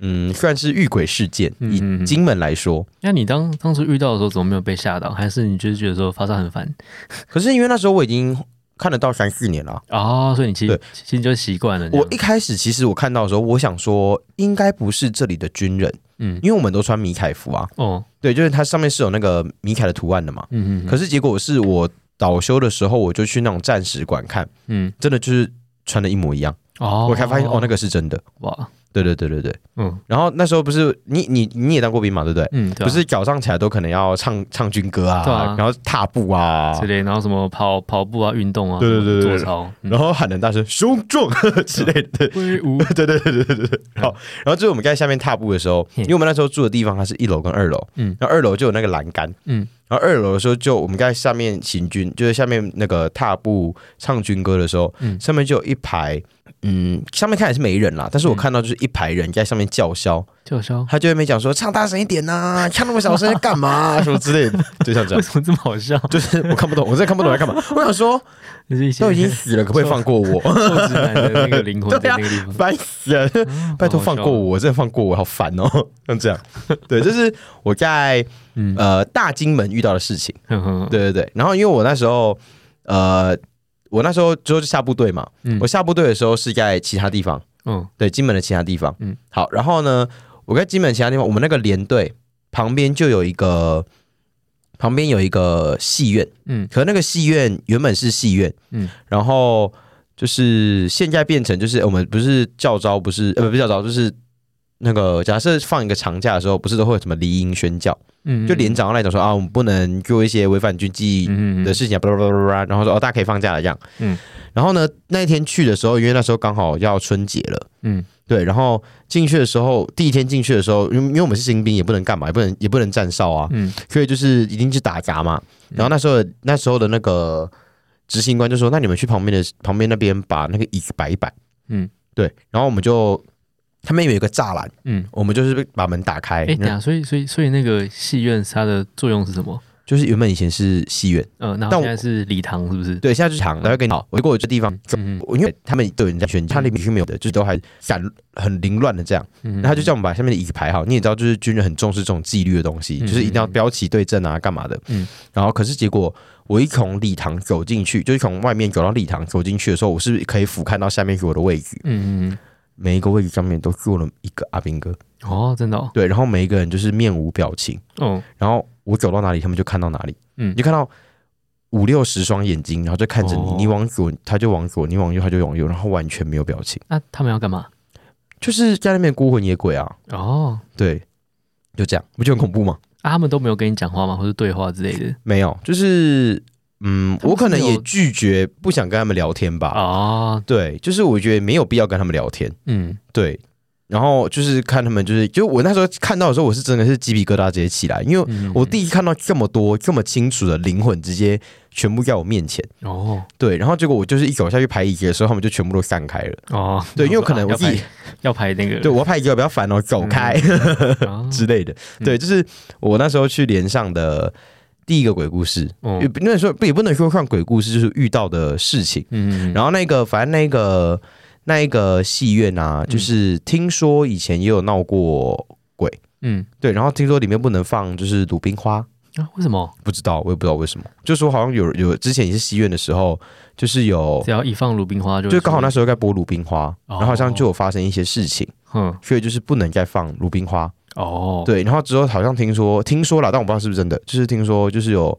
嗯，算是遇鬼事件。以金门来说，那你当当时遇到的时候，怎么没有被吓到？还是你就是觉得说发烧很烦？可是因为那时候我已经看得到三四年了。哦，所以你其实对其实就习惯了。我一开始其实我看到的时候，我想说应该不是这里的军人，嗯因为我们都穿米凯服啊。哦，对，就是它上面是有那个米凯的图案的嘛。嗯嗯，可是结果是我倒休的时候，我就去那种战史馆看，嗯真的就是穿的一模一样。哦，我才发现哦，那个是真的。哇，对对对对对。嗯。然后那时候不是你你你也当过兵嘛，对不对？嗯，对啊。不是早上起来都可能要唱唱军歌啊，对啊。然后踏步啊。之，类，然后什么跑跑步啊、运动啊，对对对对对。做操，嗯。然后喊很大声“雄壮” 之类的。挥舞，对对对对对对。对。好，然后就是我们在下面踏步的时候，因为我们那时候住的地方它是一楼跟二楼，嗯。嗯，然后二楼就有那个栏杆，嗯嗯，然后二楼的时候就我们在下面行军，就是下面那个踏步唱军歌的时候，嗯上面就有一排，嗯，上面看起来是没人啦，但是我看到就是一排人在上面叫嚣，叫嚣，他就在那边讲说唱大声一点呐、唱那么小声干嘛、什么之类的，就像这样。为什么这么好笑？就是我看不懂，我真的看不懂在干嘛。我想说，都已经死了，可不可以放过我？臭直男的那个灵魂在对啊那个地方，烦死了！嗯拜托放过，我，真的放过我，好烦哦。像这样，对，这是我在嗯，呃大金门遇到的事情。对对对，然后因为我那时候呃，我那时候之后就下部队嘛，嗯我下部队的时候是在其他地方，嗯对，金门的其他地方。嗯嗯，好，然后呢，我在金门其他地方，我们那个连队旁边就有一个。旁边有一个戏院，嗯可那个戏院原本是戏院，嗯嗯，然后就是现在变成就是我们不是教招，不是呃不是教招，就是那个假设放一个长假的时候，不是都会有什么离营宣教，嗯，就连长要来讲说啊，我们不能做一些违反军纪嗯的事情啊，巴拉巴拉巴拉，然后说哦大家可以放假了这样，嗯嗯，然后呢那一天去的时候，因为那时候刚好要春节了。嗯对，然后进去的时候，第一天进去的时候，因为因为我们是新兵，也不能干嘛，也不能也不能站哨啊，嗯所以就是一定是打杂嘛。然后那时候那时候的那个执行官就说：“那你们去旁边的旁边那边把那个椅子摆一摆。”嗯嗯，对。然后我们就他们有一个栅栏，嗯，我们就是把门打开。哎，等一下，所以所以所以那个戏院它的作用是什么？就是原本以前是戏院，嗯，然后但我现在是礼堂，是不是？对，现在是堂。然后跟你好，我过我这地方，嗯我因为他们都有人在选，他里面是没有的，就是都还散很凌乱的这样。嗯，那他就叫我们把下面的椅子排好。你也知道，就是军人很重视这种纪律的东西，嗯就是一定要标旗对阵啊，干嘛的。嗯嗯，然后可是结果我一从礼堂走进去，就是从外面走到礼堂走进去的时候，我是可以俯瞰到下面是我的位置，嗯嗯每一个位置上面都坐了一个阿兵哥，嗯，哦，真的哦，对，然后每一个人就是面无表情，哦，然后我走到哪里，他们就看到哪里，嗯你就看到。五六十双眼睛，然后就看着你，哦你往左他就往左，你往右他就往右，然后完全没有表情，那他们要干嘛？就是在那边孤魂野鬼啊，哦，对，就这样，不就很恐怖吗？啊，他们都没有跟你讲话吗？或者对话之类的？没有，就是嗯，我可能也拒绝，不想跟他们聊天吧。啊，对，就是我觉得没有必要跟他们聊天。嗯对，然后就是看他们，就是就我那时候看到的时候，我是真的是鸡皮疙瘩直接起来，因为嗯，我第一看到这么多这么清楚的灵魂，直接全部在我面前。哦对，然后结果我就是一走下去排椅子的时候，他们就全部都散开了。哦，对，因为可能我自己排要排那个，对我要排椅子，不要烦哦，走开。啊 之类的。嗯对，就是我那时候去连上的第一个鬼故事，哦。也不能说也不能说算鬼故事，就是遇到的事情。嗯，然后那个反正那个那一个戏院啊，就是听说以前也有闹过鬼，嗯。对，然后听说里面不能放就是鲁冰花。啊，为什么？不知道，我也不知道为什么。就说好像有有之前也是戏院的时候，就是有只，要一放鲁冰花就就刚好那时候在播鲁冰花，哦。然后好像就有发生一些事情，嗯所以就是不能再放鲁冰花。哦，对，然后之后好像听说听说了，但我不知道是不是真的，就是听说就是有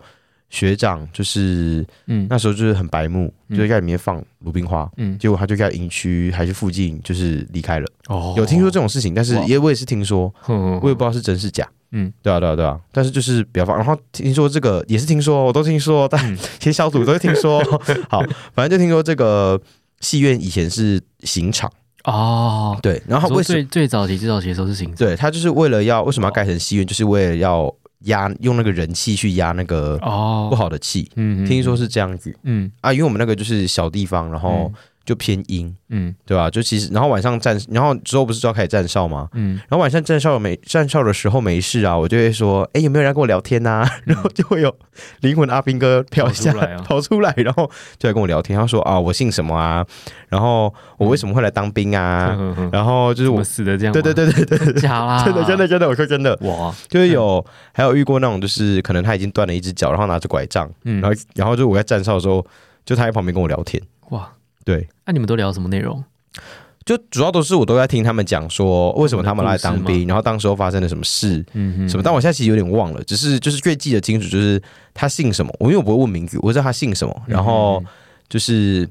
学长就是嗯。那时候就是很白目，嗯。就在里面放鲁冰花，嗯，结果他就在营区还是附近就是离开了。哦。有听说这种事情，但是哇。也我也是听说，哼，我也不知道是真是假。嗯，对啊，对啊，对啊，但是就是比较放，然后听说这个也是听说，我都听说，但嗯。其实小组都是听说。好，反正就听说这个戏院以前是刑场，哦，对，然后为什么？最最早期最早期的时候是行政对，他就是为了要为什么要盖成戏院，就是为了要压用那个人气去压那个哦，不好的气。嗯，嗯，听说是这样子。嗯。啊，因为我们那个就是小地方，然后就偏阴，嗯对吧？就其实，然后晚上站，然后之后不是就要开始站哨吗？嗯然后晚上站哨没站哨的时候没事啊，我就会说，哎，有没有人跟我聊天呐、然后就会有灵魂阿兵哥飘下跑出来啊跑出来，然后就来跟我聊天。他说啊，我姓什么啊？然后我为什么会来当兵啊？然后就是我，死的这样？对对，对对对对，假啦，真的真的真的，我说真的，哇，就是有还有遇过那种，就是可能他已经断了一只脚，然后拿着拐杖，嗯然后然后就我在站哨的时候，就他在旁边跟我聊天，哇，对。那你们都聊什么内容？就主要都是我都在听他们讲说为什么他们来当兵，然后当时候发生了什么事，嗯嗯，什么？但我现在其实有点忘了，只是就是最记得清楚，就是他姓什么，我因为我不会问名字，我知道他姓什么，嗯然后就是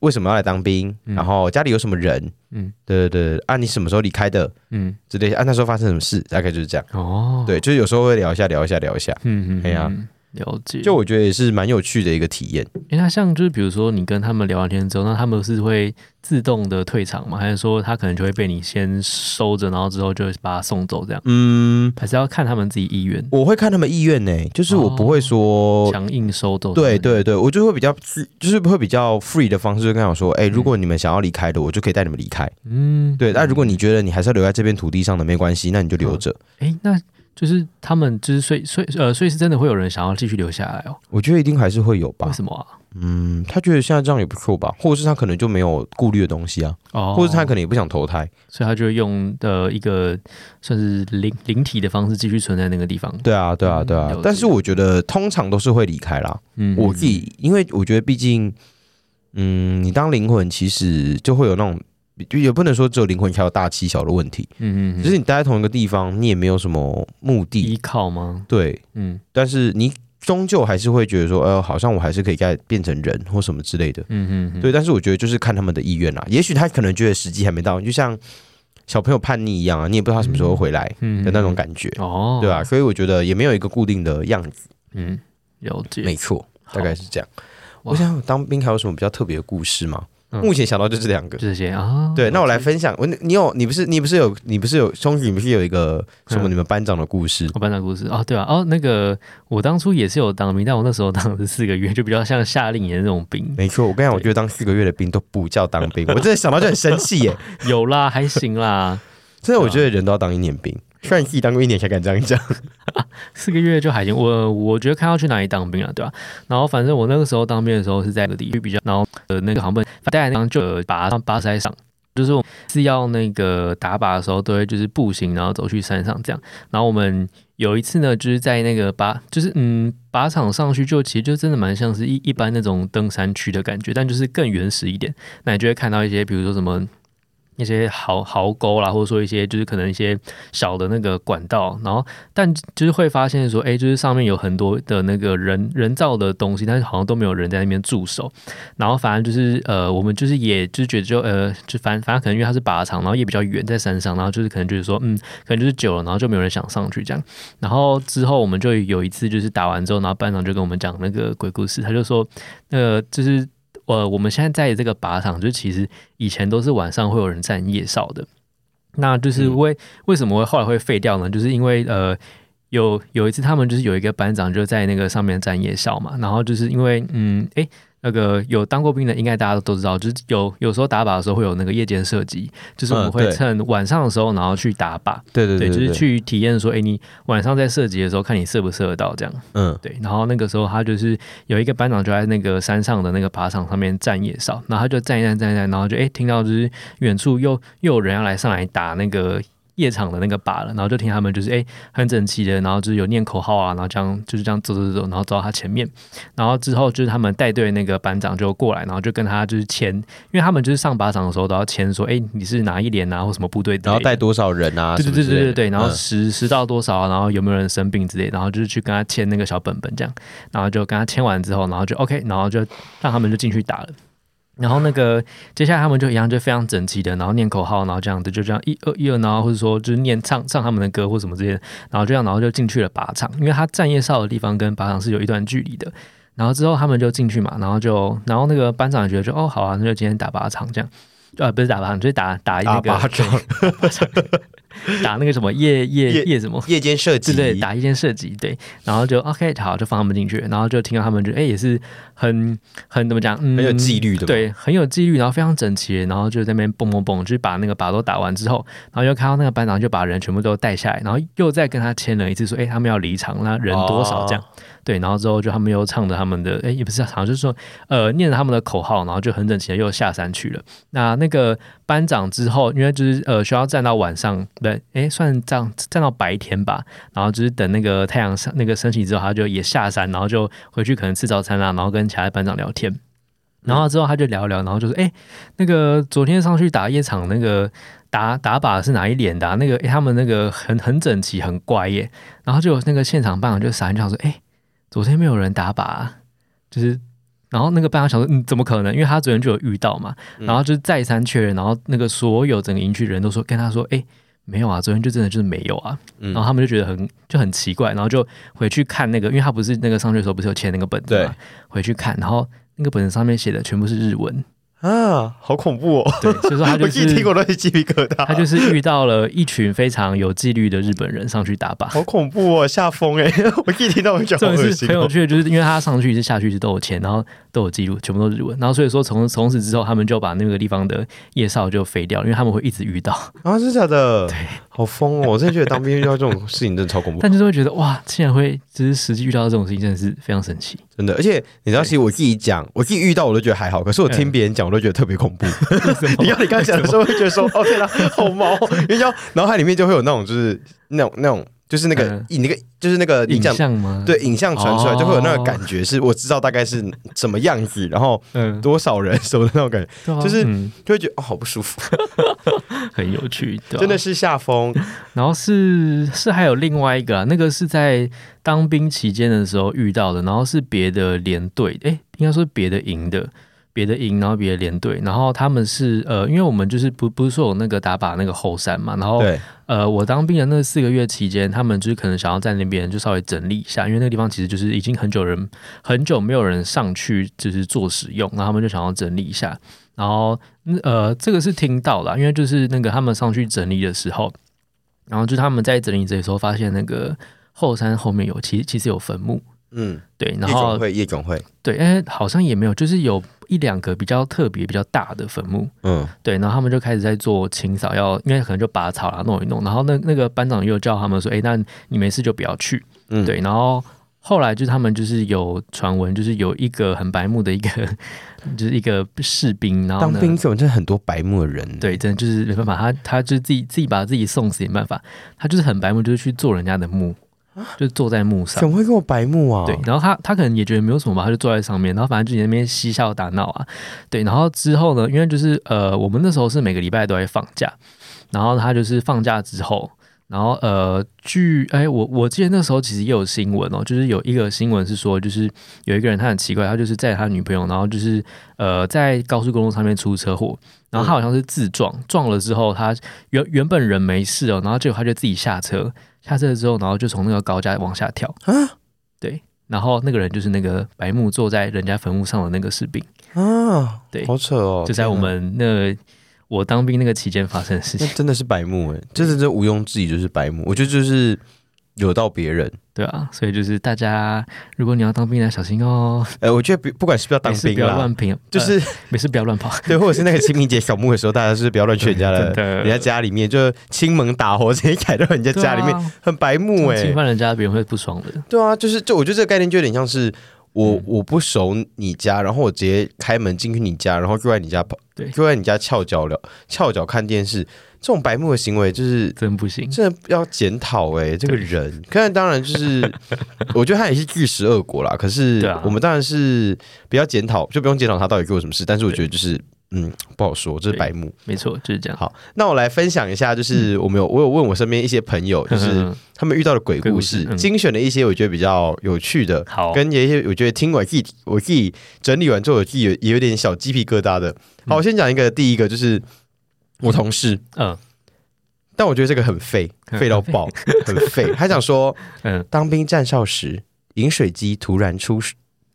为什么要来当兵，嗯。然后家里有什么人，嗯。对对对，啊，你什么时候离开的？嗯。之类的，啊，那时候发生什么事，大概就是这样。哦，对，就是有时候会聊一下，聊一下，聊一下，嗯嗯，哎呀。嗯，了解。就我觉得也是蛮有趣的一个体验。诶，那像就是比如说你跟他们聊完天之后，那他们是会自动的退场吗？还是说他可能就会被你先收着，然后之后就把他送走这样？嗯，还是要看他们自己意愿，我会看他们意愿呢，就是我不会说。强硬收走？对，对对，我就会比较就是会比较 free 的方式，就跟他讲说，哎、如果你们想要离开的，我就可以带你们离开。嗯，对，那如果你觉得你还是要留在这片土地上的，没关系，那你就留着。诶，那就是他们就是所以所以呃，所以是真的会有人想要继续留下来哦？我觉得一定还是会有吧为。什么啊？嗯，他觉得现在这样也不错吧，或者是他可能就没有顾虑的东西啊，哦，或者是他可能也不想投胎。所以他就会用的一个算是灵灵体的方式继续存在那个地方。对啊，对啊，嗯对啊。但是我觉得通常都是会离开啦。嗯我自己，因为我觉得毕竟，嗯，你当灵魂其实就会有那种。就也不能说只有灵魂才有大欺小的问题，嗯嗯，只是你待在同一个地方，你也没有什么目的，依靠吗？对，嗯但是你终究还是会觉得说，呃，好像我还是可以再变成人或什么之类的，嗯嗯，对。但是我觉得就是看他们的意愿啦，也许他可能觉得时机还没到，就像小朋友叛逆一样啊，你也不知道他什么时候回来嗯的那种感觉，哦，对吧、所以我觉得也没有一个固定的样子，嗯，了解。没错，大概是这样。我想想当兵还有什么比较特别的故事吗？嗯目前想到就这两个。这些啊，对，那我来分享。我你有你不是你不是有你不是有兄弟，你不是有一个什么嗯你们班长的故事？我班长故事哦，对啊，哦，那个我当初也是有当兵，但我那时候当的是四个月，就比较像夏令营那种兵。没错，我跟你讲，我觉得当四个月的兵都不叫当兵，我真的想到就很生气耶。有啦，还行啦，真的，我觉得人都要当一年兵，算你自己当过一年才敢这样讲。四个月就还行。我我觉得看要去哪里当兵啊，对吧、然后反正我那个时候当兵的时候是在一个地区比较，然后呃那个航班带那就呃拔上拔山上。就是我是要那个打靶的时候，都会就是步行，然后走去山上这样。然后我们有一次呢，就是在那个靶，就是嗯靶场上去，就其实就真的蛮像是一一般那种登山区的感觉，但就是更原始一点。那你就会看到一些，比如说什么一些壕壕沟啦，或者说一些就是可能一些小的那个管道，然后但就是会发现说，哎、就是上面有很多的那个人人造的东西，但是好像都没有人在那边驻守。然后反正就是呃，我们就是也就是觉得就呃，就反反正可能因为它是靶场，然后也比较远在山上，然后就是可能就是说，嗯，可能就是久了，然后就没有人想上去这样。然后之后我们就有一次就是打完之后，然后班长就跟我们讲那个鬼故事，他就说，呃，就是呃，我们现在在这个靶场，就其实以前都是晚上会有人站夜哨的。那就是嗯为、为什么会后来会废掉呢？就是因为呃，有有一次他们就是有一个班长就在那个上面站夜哨嘛，然后就是因为嗯，诶，那个有当过兵的，应该大家都知道，就是有有时候打靶的时候会有那个夜间射击，就是我们会趁晚上的时候，然后去打靶，对，对对对，就是去体验说，诶，你晚上在射击的时候，看你射不射得到这样。嗯。对，然后那个时候他就是有一个班长就在那个山上的那个靶场上面站夜哨，然后他就站一站站一站，然后就诶听到就是远处又又有人要来上来打那个夜场的那个靶了，然后就听他们就是哎、很整齐的，然后就是有念口号啊，然后这样就是这样走走走，然后走到他前面，然后之后就是他们带队那个班长就过来，然后就跟他就是签，因为他们就是上靶场的时候都要签说，哎、你是哪一连啊，或什么部队然后带多少人啊？对对对对对对，然后嗯十十到多少啊，然后有没有人生病之类，然后就是去跟他签那个小本本这样，然后就跟他签完之后，然后就 OK，然后就让他们就进去打了。然后那个接下来他们就一样，就非常整齐的，然后念口号，然后这样子就这样一二一二，然后或者说就是念唱唱他们的歌或什么之类的，然后这样然后就进去了靶场，因为他站夜哨的地方跟靶场是有一段距离的。然后之后他们就进去嘛，然后就然后那个班长也觉得就哦好啊，那就今天打靶场这样，呃不是打靶场，就是打打一个打靶场 打那个什么夜夜夜夜什么。夜间射击，对对，打夜间射击，对，然后就 OK 好，就放他们进去，然后就听到他们就哎、也是很很怎么讲，嗯，很有纪律的嘛。对，很有纪律，然后非常整齐，然后就在那边蹦蹦蹦，就是把那个靶都打完之后，然后又看到那个班长就把人全部都带下来，然后又再跟他签了一次说，哎、他们要离场，那人多少这样，哦对，然后之后就他们又唱着他们的，哎，也不是唱，就是说，呃，念着他们的口号，然后就很整齐的又下山去了。那那个班长之后，因为就是呃需要站到晚上，不对，哎，算站站到白天吧，然后就是等那个太阳上那个升起之后，他就也下山，然后就回去可能吃早餐啊，然后跟其他班长聊天。然后之后他就聊聊，然后就说：“哎、那个昨天上去打夜场，那个打打靶是哪一连的、那个、诶他们那个很很整齐，很乖耶。”然后就那个现场班长就傻眼，就想说：“哎、昨天没有人打靶、啊，就是。”然后那个班长想说：“嗯，怎么可能？因为他昨天就有遇到嘛。”嗯然后就是再三确认，然后那个所有整个营区的人都说跟他说：“哎、没有啊，昨天就真的就是没有啊。”嗯然后他们就觉得很就很奇怪，然后就回去看那个，因为他不是那个上去的时候不是有签那个本子嘛，回去看，然后那个本子上面写的全部是日文，啊，好恐怖哦！对，所以说他就 我一听都是鸡皮疙瘩，他就是遇到了一群非常有纪律的日本人上去打靶。好恐怖哦，吓疯哎！我一听到我就觉得好这种是恶心哦。很有趣的，就是因为他上去一次下去一次都有钱，然后都有记录，全部都是日文，然后所以说从从此之后，他们就把那个地方的夜哨就废掉，因为他们会一直遇到，啊，是假的？对，好疯哦！我真的觉得当兵遇到这种事情真的超恐怖，但就是会觉得哇，竟然会就是实际遇到这种事情，真的是非常神奇。真的。而且你知道，其实我自己讲，我自己遇到我都觉得还好，可是我听别人讲，我都觉得特别恐怖。你要你刚才讲的时候，会觉得说，哦天哪，好毛哦！因为要脑海里面就会有那种，就是那种那种，就是那个嗯那个就是那个你影讲。像吗？对，影像传出来哦就会有那个感觉，是我知道大概是什么样子，然后嗯，多少人什么的那种感觉，就是嗯就会觉得哦好不舒服，很有趣，对啊真的是下风。然后是是还有另外一个啊，那个是在当兵期间的时候遇到的，然后是别的连队，诶，应该说别的营的。别的营，然后别的连队，然后他们是呃，因为我们就是不不是说有那个打靶那个后山嘛，然后，呃，我当兵的那四个月期间，他们就是可能想要在那边就稍微整理一下，因为那个地方其实就是已经很久人很久没有人上去就是做使用，然后他们就想要整理一下。然后嗯呃，这个是听到的啊，因为就是那个他们上去整理的时候，然后就他们在整理的时候发现那个后山后面有其实其实有坟墓，嗯，对，然后夜总会，夜总会，对，哎，好像也没有，就是有一两个比较特别、比较大的坟墓，嗯，对，然后他们就开始在做清扫，要因为可能就拔草啊弄一弄，然后那那个班长又叫他们说，哎，那你没事就不要去，嗯。对，然后后来就是他们就是有传闻，就是有一个很白目的一个，就是一个士兵，然后，当兵这种真的很多白目的人，对，真的就是没办法，他他就是自己自己把自己送死也没办法，他就是很白目，就是去做人家的墓，就坐在木上怎。么会跟我白目啊？对，然后他他可能也觉得没有什么吧，他就坐在上面，然后反正就在那边嬉笑打闹啊，对，然后之后呢，因为就是呃，我们那时候是每个礼拜都会放假，然后他就是放假之后，然后呃，据哎，我我记得那时候其实也有新闻哦，就是有一个新闻是说，就是有一个人他很奇怪，他就是载他女朋友，然后就是呃在高速公路上面出车祸，然后他好像是自撞，撞了之后他原原本人没事哦，然后结果他就自己下车，下车之后，然后就从那个高架往下跳。啊？对，然后那个人就是那个白木坐在人家坟墓上的那个士兵，啊，对好扯哦，就在我们那我当兵那个期间发生的事情。真的是白木哎，这是这毋庸置疑就是白木，我觉得就是惹到别人。对啊，所以就是大家，如果你要当兵的，小心哦，哎，我觉得不不管是不是要当兵啦不要乱，拼，就是、呃没事不要乱跑。对，或者是那个清明节扫墓的时候，大家就是不要乱去人家的 的人家家里面，就亲门打火直接踩到人家家里面，啊很白目哎、侵犯人家，别人会不爽的。对啊，就是就我觉得这个概念就有点像是我、嗯我不熟你家，然后我直接开门进去你家，然后就在你家跑，对就在你家翘脚了，翘脚看电视，这种白目的行为就是真不行。真的要检讨哎，这个人。可是当然就是，我觉得他也是巨石恶果啦。可是我们当然是不要检讨，就不用检讨他到底做了什么事。但是我觉得就是，嗯，不好说，这是白目。没错，就是这样。好，那我来分享一下，就是我们有我有问我身边一些朋友，就是嗯他们遇到的鬼故事精选了一些我觉得比较有趣的，好跟有一些我觉得听完自己我自己整理完之后，我自己有也有点小鸡皮疙瘩的。好，我先讲一个，第一个就是我同事，嗯但我觉得这个很废，废到爆，很废。他想说，嗯当兵站哨时，饮水机突然出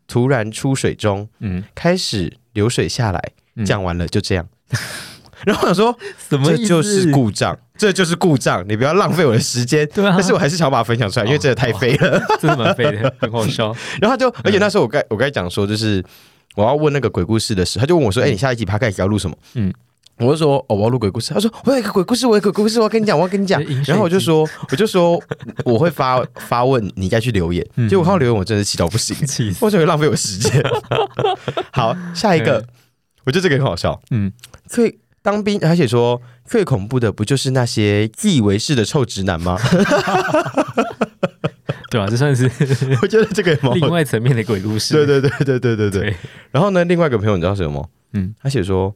突然出水中，嗯，开始流水下来，嗯讲完了就这样。然后我想说，什么这就是故障，这就是故障，你不要浪费我的时间。对啊，但是我还是想把它分享出来，因为真的太废了。真的蛮废的，很好笑。然后他就，而且那时候我该我该讲说，就是我要问那个鬼故事的时候，他就问我说：“哎、你下一集 p 开始要录什么？”嗯嗯，我就说：“哦，我要录鬼故事。”他说：“我有一个鬼故事，我有一个鬼故事，我要跟你讲，我要跟你讲这饮。”水然后我就说：“我就说我会发发问，你该去留言。”嗯结果我看到留言，我真的气到不行，气死。为什么会浪费我时间？好，下一个，我觉得这个很好笑。嗯，最当兵，而且说最恐怖的不就是那些自以为是的臭直男吗？对啊，这算是我觉得这个另外层面的鬼故事。对对对对对对对。对，然后呢，另外一个朋友你知道什么吗？嗯，他写说，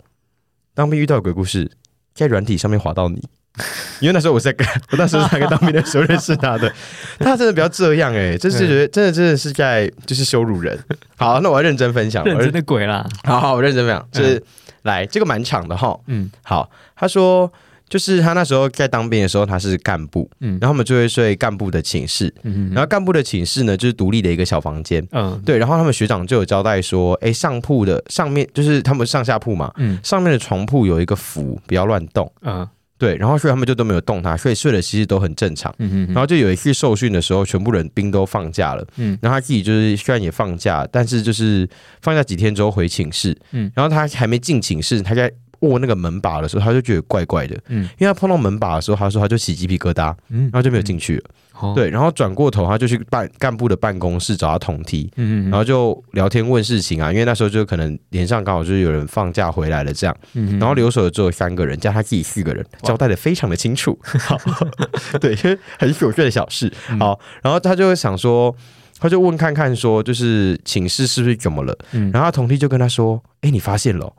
当兵遇到鬼故事，在软体上面滑到你。因为那时候我在跟，我那时候在跟当兵的时候认识他的，他真的不要这样哎、真是觉得真的真的是在就是羞辱人。好，那我要认真分享，我认真的鬼啦。好好，我认真分享，就是、来这个蛮长的哈。嗯好，他说就是他那时候在当兵的时候，他是干部，嗯。然后我们就会睡干部的寝室，嗯然后干部的寝室呢就是独立的一个小房间。嗯。对，然后他们学长就有交代说，哎，上铺的上面就是他们上下铺嘛，嗯。上面的床铺有一个符，不要乱动。嗯对，然后所以他们就都没有动它，所以睡的其实都很正常。嗯然后就有一次受训的时候，全部人兵都放假了，嗯。然后他自己就是虽然也放假，但是就是放假几天之后回寝室，嗯。然后他还没进寝室，他在握那个门把的时候，他就觉得怪怪的，嗯。因为他碰到门把的时候，他说他就起鸡皮疙瘩，嗯。然后就没有进去了。哦。对，然后转过头，他就去办干部的办公室找他同梯，嗯然后就聊天问事情啊，因为那时候就可能连上刚好就是有人放假回来了这样，嗯然后留守的只有三个人，加他自己四个人，交代的非常的清楚。好，对，因为很琐碎的小事。嗯。好，然后他就会想说，他就问看看说，就是寝室是不是怎么了？嗯。然后他同梯就跟他说，哎，你发现了哦。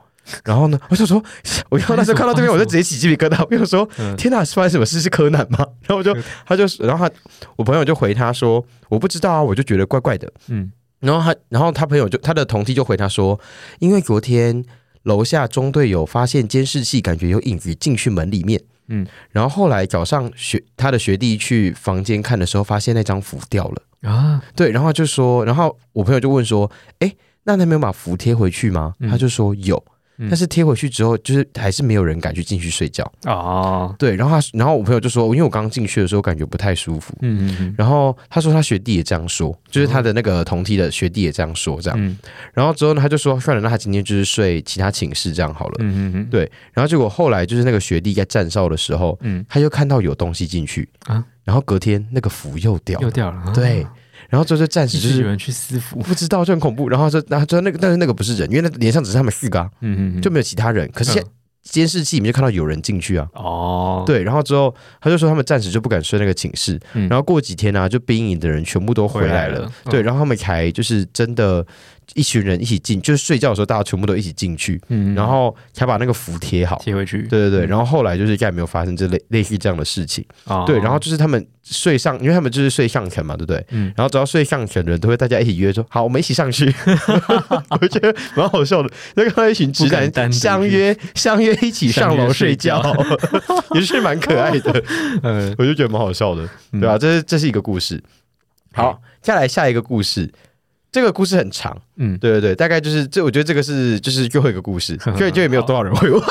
然后呢，我就说，我刚那时候看到这边，我就直接起鸡皮疙瘩。我就说，嗯天哪，是发生什么事？是柯南吗？然后我就，他就，然后他，我朋友就回他说，我不知道啊，我就觉得怪怪的。嗯然后他，然后他朋友就他的同梯就回他说，因为昨天楼下中队有发现监视器，感觉有影子进去门里面。嗯，然后后来早上学他的学弟去房间看的时候，发现那张符掉了。啊对，然后他就说，然后我朋友就问说，哎，那他没有把符贴回去吗？嗯他就说有。嗯但是贴回去之后，就是还是没有人敢去进去睡觉。哦对，然后他，然后我朋友就说，因为我刚进去的时候感觉不太舒服。嗯嗯然后他说他学弟也这样说，就是他的那个同梯的学弟也这样说，这样。嗯然后之后呢，他就说算了，那他今天就是睡其他寝室这样好了。嗯嗯对，然后结果后来就是那个学弟在站哨的时候，嗯他就看到有东西进去啊然后隔天那个符又掉了，又掉了。对，然后就暂时就就是是有人去私服。不知道就很恐怖，然后就然后就那个但是那个不是人，因为那脸上只是他们四个、啊，嗯嗯就没有其他人，可是监视器里面就看到有人进去啊。哦。对，然后之后他就说他们暂时就不敢睡那个寝室，嗯。然后过几天呢、啊，就兵营的人全部都回来了，来了。对，嗯。然后他们才就是真的，一群人一起进，就是睡觉的时候大家全部都一起进去，嗯然后才把那个符贴好。贴回去。对对对，嗯然后后来就是再也没有发生这类类似这样的事情。哦对，然后就是他们睡上，因为他们就是睡上层嘛，对不对？嗯然后只要睡上层的人都会大家一起约说，好，我们一起上去。我觉得蛮好笑的，那看到一群直男相约相约一起上楼睡觉，也是蛮可爱的。嗯我就觉得蛮好笑的，嗯对吧、这是这是一个故事。好，再来下一个故事。这个故事很长，嗯。对对对，大概就是这，我觉得这个是就是最后一个故事，所以就也没有多少人回我。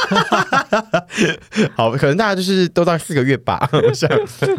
好，可能大家就是都到四个月吧，我想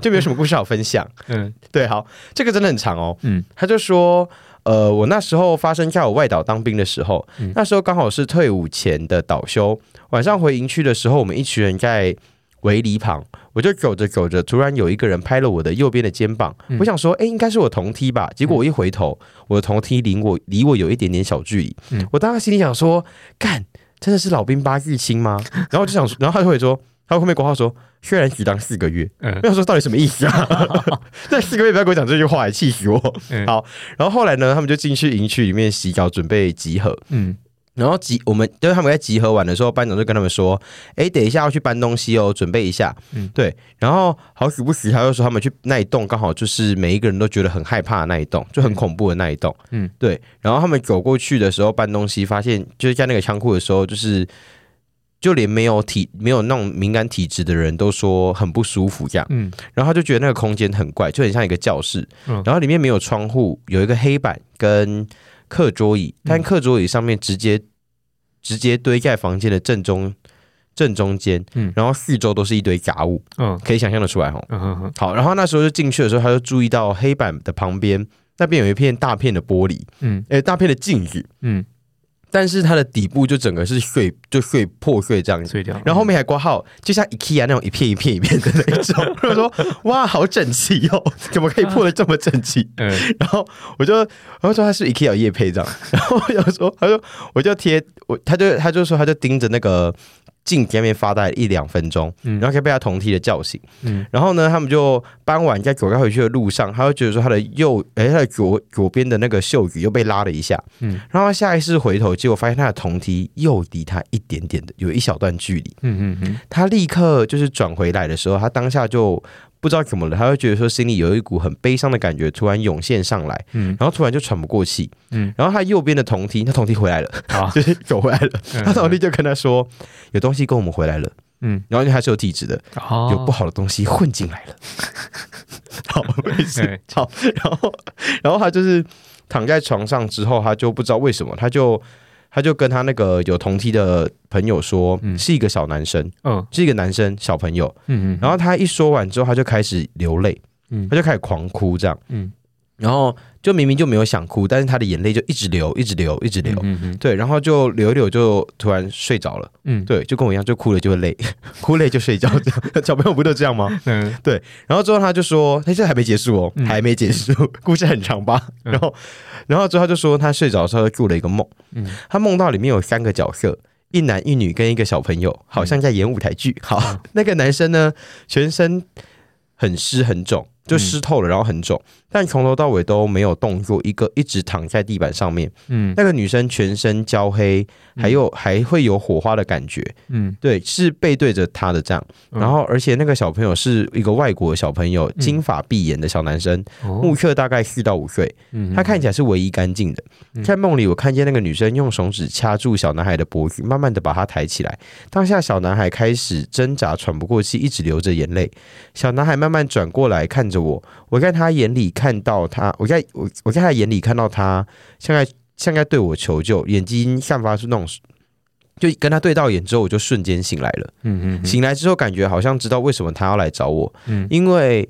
就没有什么故事好分享。嗯。对，好，这个真的很长哦。嗯。他就说，呃，我那时候发生在我外岛当兵的时候，嗯。那时候刚好是退伍前的倒休，晚上回营区的时候，我们一群人在围篱旁，我就走着走着，突然有一个人拍了我的右边的肩膀，嗯我想说，哎，应该是我同梯吧，结果我一回头，我的同梯离我离我有一点点小距离，嗯我当时心里想说，干，真的是老兵八字亲吗？然后我就想，然后他就会说。他后面挂号说虽然只当四个月，嗯我想说到底什么意思啊？那四个月不要跟我讲这句话，气死我！嗯好，然后后来呢，他们就进去营区里面洗澡，准备集合。嗯然后集我们就是他们在集合完的时候，班长就跟他们说：“哎，等一下要去搬东西哦，准备一下。”嗯嗯，对。然后好死不死，他又说他们去那一栋，刚好就是每一个人都觉得很害怕的那一栋，就很恐怖的那一栋。嗯嗯，对。然后他们走过去的时候搬东西，发现就是在那个仓库的时候，就是就连没有体没有那种敏感体质的人都说很不舒服这样。嗯然后他就觉得那个空间很怪，就很像一个教室，嗯然后里面没有窗户，有一个黑板跟课桌椅，但课桌椅上面直接直接堆在房间的正中正中间，嗯。然后四周都是一堆杂物，嗯。可以想象的出来哦。嗯哼哼好，然后那时候就进去的时候，他就注意到黑板的旁边那边有一片大片的玻璃，嗯。诶，大片的镜子，嗯，但是它的底部就整个是碎，就碎破碎这样子。碎掉。然后后面还挂号，就像 IKEA 那种一片一片一片的那一种。我说哇，好整齐哦，怎么可以破的这么整齐？嗯然后我就，然后说他是 IKEA 叶配这样，然后我就说，他说我就贴我，他就他就说他就盯着那个镜子那边发呆一两分钟，嗯。然后可以被他同梯的叫醒。嗯。然后呢，他们就搬完在走要回去的路上，他会觉得说他的右，哎，他的左左边的那个袖子又被拉了一下，嗯。然后他下意识回头，结果发现他的同梯又离他一点点的有一小段距离。嗯嗯嗯。他立刻就是转回来的时候，他当下就不知道怎么了，他会觉得说心里有一股很悲伤的感觉突然涌现上来，嗯。然后突然就喘不过气，嗯，然后他右边的同梯，他同梯回来了，啊，就是走回来了，嗯。他同梯就跟他说有东西跟我们回来了，嗯。然后因为他是有体质的，哦。有不好的东西混进来了，好，没事，好，然后然后他就是躺在床上之后，他就不知道为什么，他就他就跟他那个有同梯的朋友说，嗯。是一个小男生，嗯。是一个男生小朋友。嗯嗯，然后他一说完之后，他就开始流泪，嗯。他就开始狂哭，这样。嗯然后就明明就没有想哭，但是他的眼泪就一直流，一直流，一直流。嗯嗯对，然后就流一流，就突然睡着了。嗯。对，就跟我一样，就哭了就会累，哭累就睡觉，这样小朋友不都这样吗？嗯。对然后之后他就说，他这还没结束哦，嗯。还没结束，故事很长吧？嗯。然后，然后之后他就说，他睡着的时候做了一个梦，嗯。他梦到里面有三个角色，一男一女跟一个小朋友，好像在演舞台剧。好，嗯。那个男生呢，全身很湿很肿，就湿透了，然后很肿，但从头到尾都没有动作，一个一直躺在地板上面。嗯那个女生全身焦黑，还有还会有火花的感觉，嗯，对，是背对着他的这样。嗯然后，而且那个小朋友是一个外国小朋友，金发碧眼的小男生，目哦，测大概四到五岁，嗯他看起来是唯一干净的。嗯在梦里，我看见那个女生用手指掐住小男孩的脖子，慢慢的把他抬起来。当下，小男孩开始挣扎，喘不过气，一直流着眼泪。小男孩慢慢转过来看着我，我在他眼里看到他，我在我我在他眼里看到他像在像在对我求救，眼睛散发出那种。就跟他对到眼之后，我就瞬间醒来了。嗯嗯醒来之后，感觉好像知道为什么他要来找我，嗯因为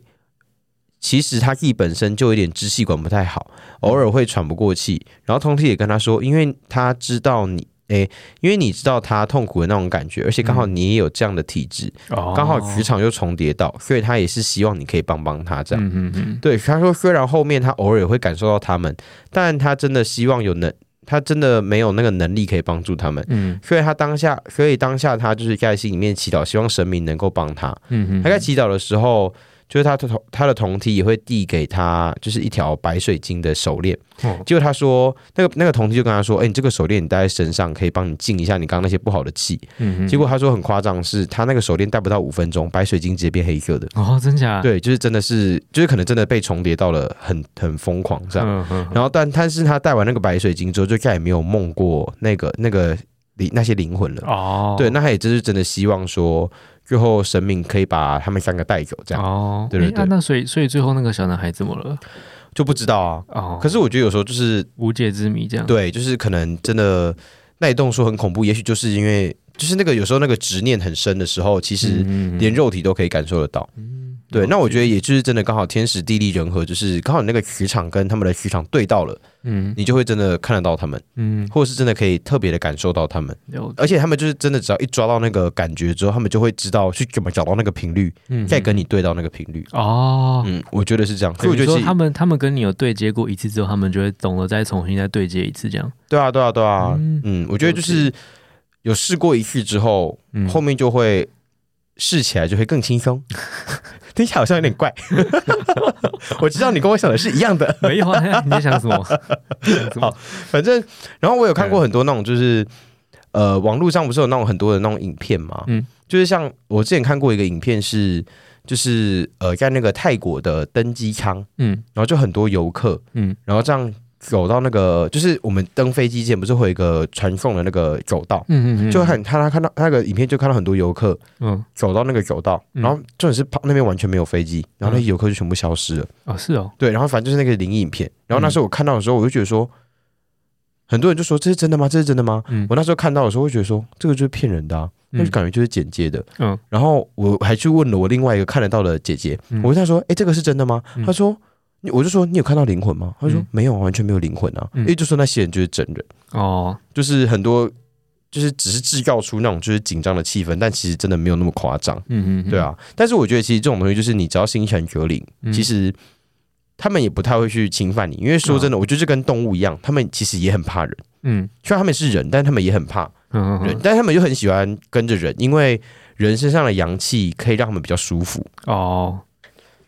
其实他自己本身就有点支气管不太好，偶尔会喘不过气。然后通体也跟他说，因为他知道你，诶，因为你知道他痛苦的那种感觉，而且刚好你也有这样的体质，哦刚好职场又重叠到，所以他也是希望你可以帮帮他这样。嗯嗯嗯对，他说虽然后面他偶尔也会感受到他们，但他真的希望有能，他真的没有那个能力可以帮助他们。嗯所以他当下，所以当下他就是在心里面祈祷，希望神明能够帮他。嗯嗯，他在祈祷的时候，就是他的同他的同梯也会递给他，就是一条白水晶的手链。哦结果他说，那个那个同梯就跟他说：“哎、你这个手链你戴在身上，可以帮你静一下你刚刚那些不好的气。结果他说很夸张，是他那个手链戴不到五分钟，白水晶直接变黑色的。哦，真假？，对，就是真的是，就是可能真的被重叠到了很很疯狂这样。嗯嗯，然后但但是他戴完那个白水晶之后，就再也没有梦过那个那个灵那些灵魂了。哦，对，那他也就是真的希望说，最后神明可以把他们三个带走，这样、哦，对对对那所以所以最后那个小男孩怎么了？就不知道啊。哦，可是我觉得有时候就是无解之谜这样。对，就是可能真的那一栋说很恐怖，也许就是因为就是那个有时候那个执念很深的时候，其实连肉体都可以感受得到。嗯对，那我觉得得，也就是真的刚好天时地利人和，就是刚好你那个磁场跟他们的磁场对到了，嗯。你就会真的看得到他们，嗯，或者是真的可以特别的感受到他们。而且他们就是真的，只要一抓到那个感觉之后，他们就会知道去怎么找到那个频率，嗯再跟你对到那个频率。哦。嗯，我觉得是这样，所以我觉得他们他们跟你有对接过一次之后，他们就会懂得再重新再对接一次，这样。对啊，对啊，对啊，嗯。嗯我觉得就是有试过一次之后，嗯。后面就会试起来就会更轻松。听起来好像有点怪，我知道你跟我想的是一样的。没有啊，你在想什么？好，反正然后我有看过很多那种，就是呃，网络上不是有那种很多的那种影片嘛，嗯，就是像我之前看过一个影片是，就是呃，在那个泰国的登机舱，嗯，然后就很多游客，嗯，然后这样。走到那个，就是我们登飞机前不是会有一个传送的那个走道，嗯嗯嗯，就很他他看到那个影片，就看到很多游客，嗯，走到那个走道，然后重点是旁那边完全没有飞机，然后那些游客就全部消失了。哦，是哦，对，然后反正就是那个灵异影片，然后那时候我看到的时候，我就觉得说，很多人就说这是真的吗？这是真的吗？嗯，我那时候看到的时候，会觉得说这个就是骗人的，那就感觉就是剪接的，嗯，然后我还去问了我另外一个看得到的姐姐，我问她说，哎，这个是真的吗？她说。我就说你有看到灵魂吗？他说没有，完全没有灵魂啊。因为就说那些人就是真人哦，就是很多就是只是制造出那种就是紧张的气氛，但其实真的没有那么夸张。嗯嗯，对啊。但是我觉得其实这种东西就是你只要心诚则灵，其实他们也不太会去侵犯你。因为说真的，我觉得跟动物一样，他们其实也很怕人。嗯，虽然他们是人，但他们也很怕人，但他们又很喜欢跟着人，因为人身上的阳气可以让他们比较舒服。哦，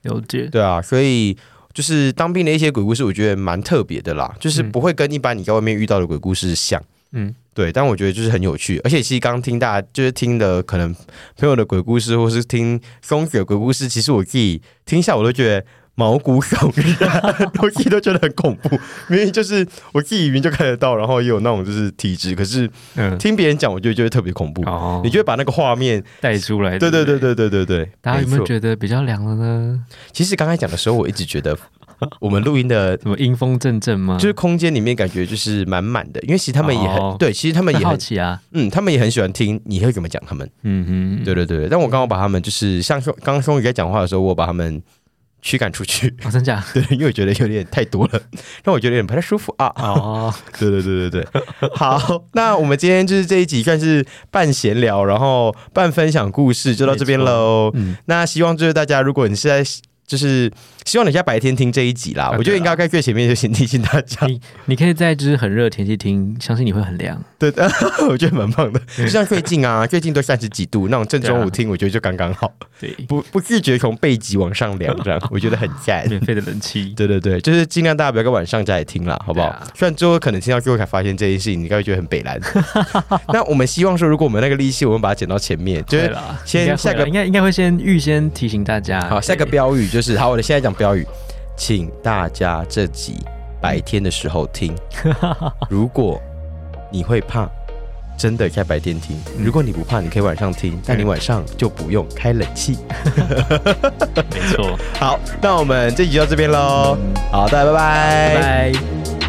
了解。对啊，所以。就是当兵的一些鬼故事，我觉得蛮特别的啦，就是不会跟一般你在外面遇到的鬼故事像，嗯，对，但我觉得就是很有趣，而且其实刚听大家就是听的可能朋友的鬼故事，或是听松子的鬼故事，其实我自己听一下，我都觉得。毛骨悚然，我自己都觉得很恐怖。明明就是我自己明明就看得到，然后也有那种就是体质，可是听别人讲，我就觉得特别恐怖。哦，你就会把那个画面带出来。对对对对对对对。大家有没有觉得比较凉了呢？其实刚才讲的时候，我一直觉得我们录音的什么阴风阵阵吗？就是空间里面感觉就是满满的，因为其实他们也很对，其实他们也好奇啊。嗯，他们也很喜欢听你会怎么讲他们。嗯哼，对对对。但我刚刚把他们就是像说刚刚松宇在讲话的时候，我把他们。驱赶出去，真假？对，因为我觉得有点太多了，让我觉得有点不太舒服啊。哦，对对对对对，好，那我们今天就是这一集算是半闲聊，然后半分享故事，就到这边喽。嗯，那希望就是大家，如果你是在。就是希望你在白天听这一集啦，我觉得应该在最前面就先提醒大家，你你可以在就是很热的天气听，相信你会很凉。对，我觉得蛮棒的。就像最近啊，最近都三十几度，那种正中午听，我觉得就刚刚好。对，不不自觉从背脊往上凉，这样 我觉得很赞。免费的冷气。对对对，就是尽量大家不要在晚上再来听啦，好不好？虽然最后可能听到最后才发现这件事情，你应该会觉得很北蓝。那我们希望说，如果我们那个利息，我们把它剪到前面，就是先下个应该应该会先预先提醒大家。好，下个标语。就是好，我的现在讲标语，请大家这集白天的时候听。如果你会怕，真的开白天听；如果你不怕，你可以晚上听，但你晚上就不用开冷气。没错。好，那我们这集就到这边喽。好，大家拜拜，拜拜。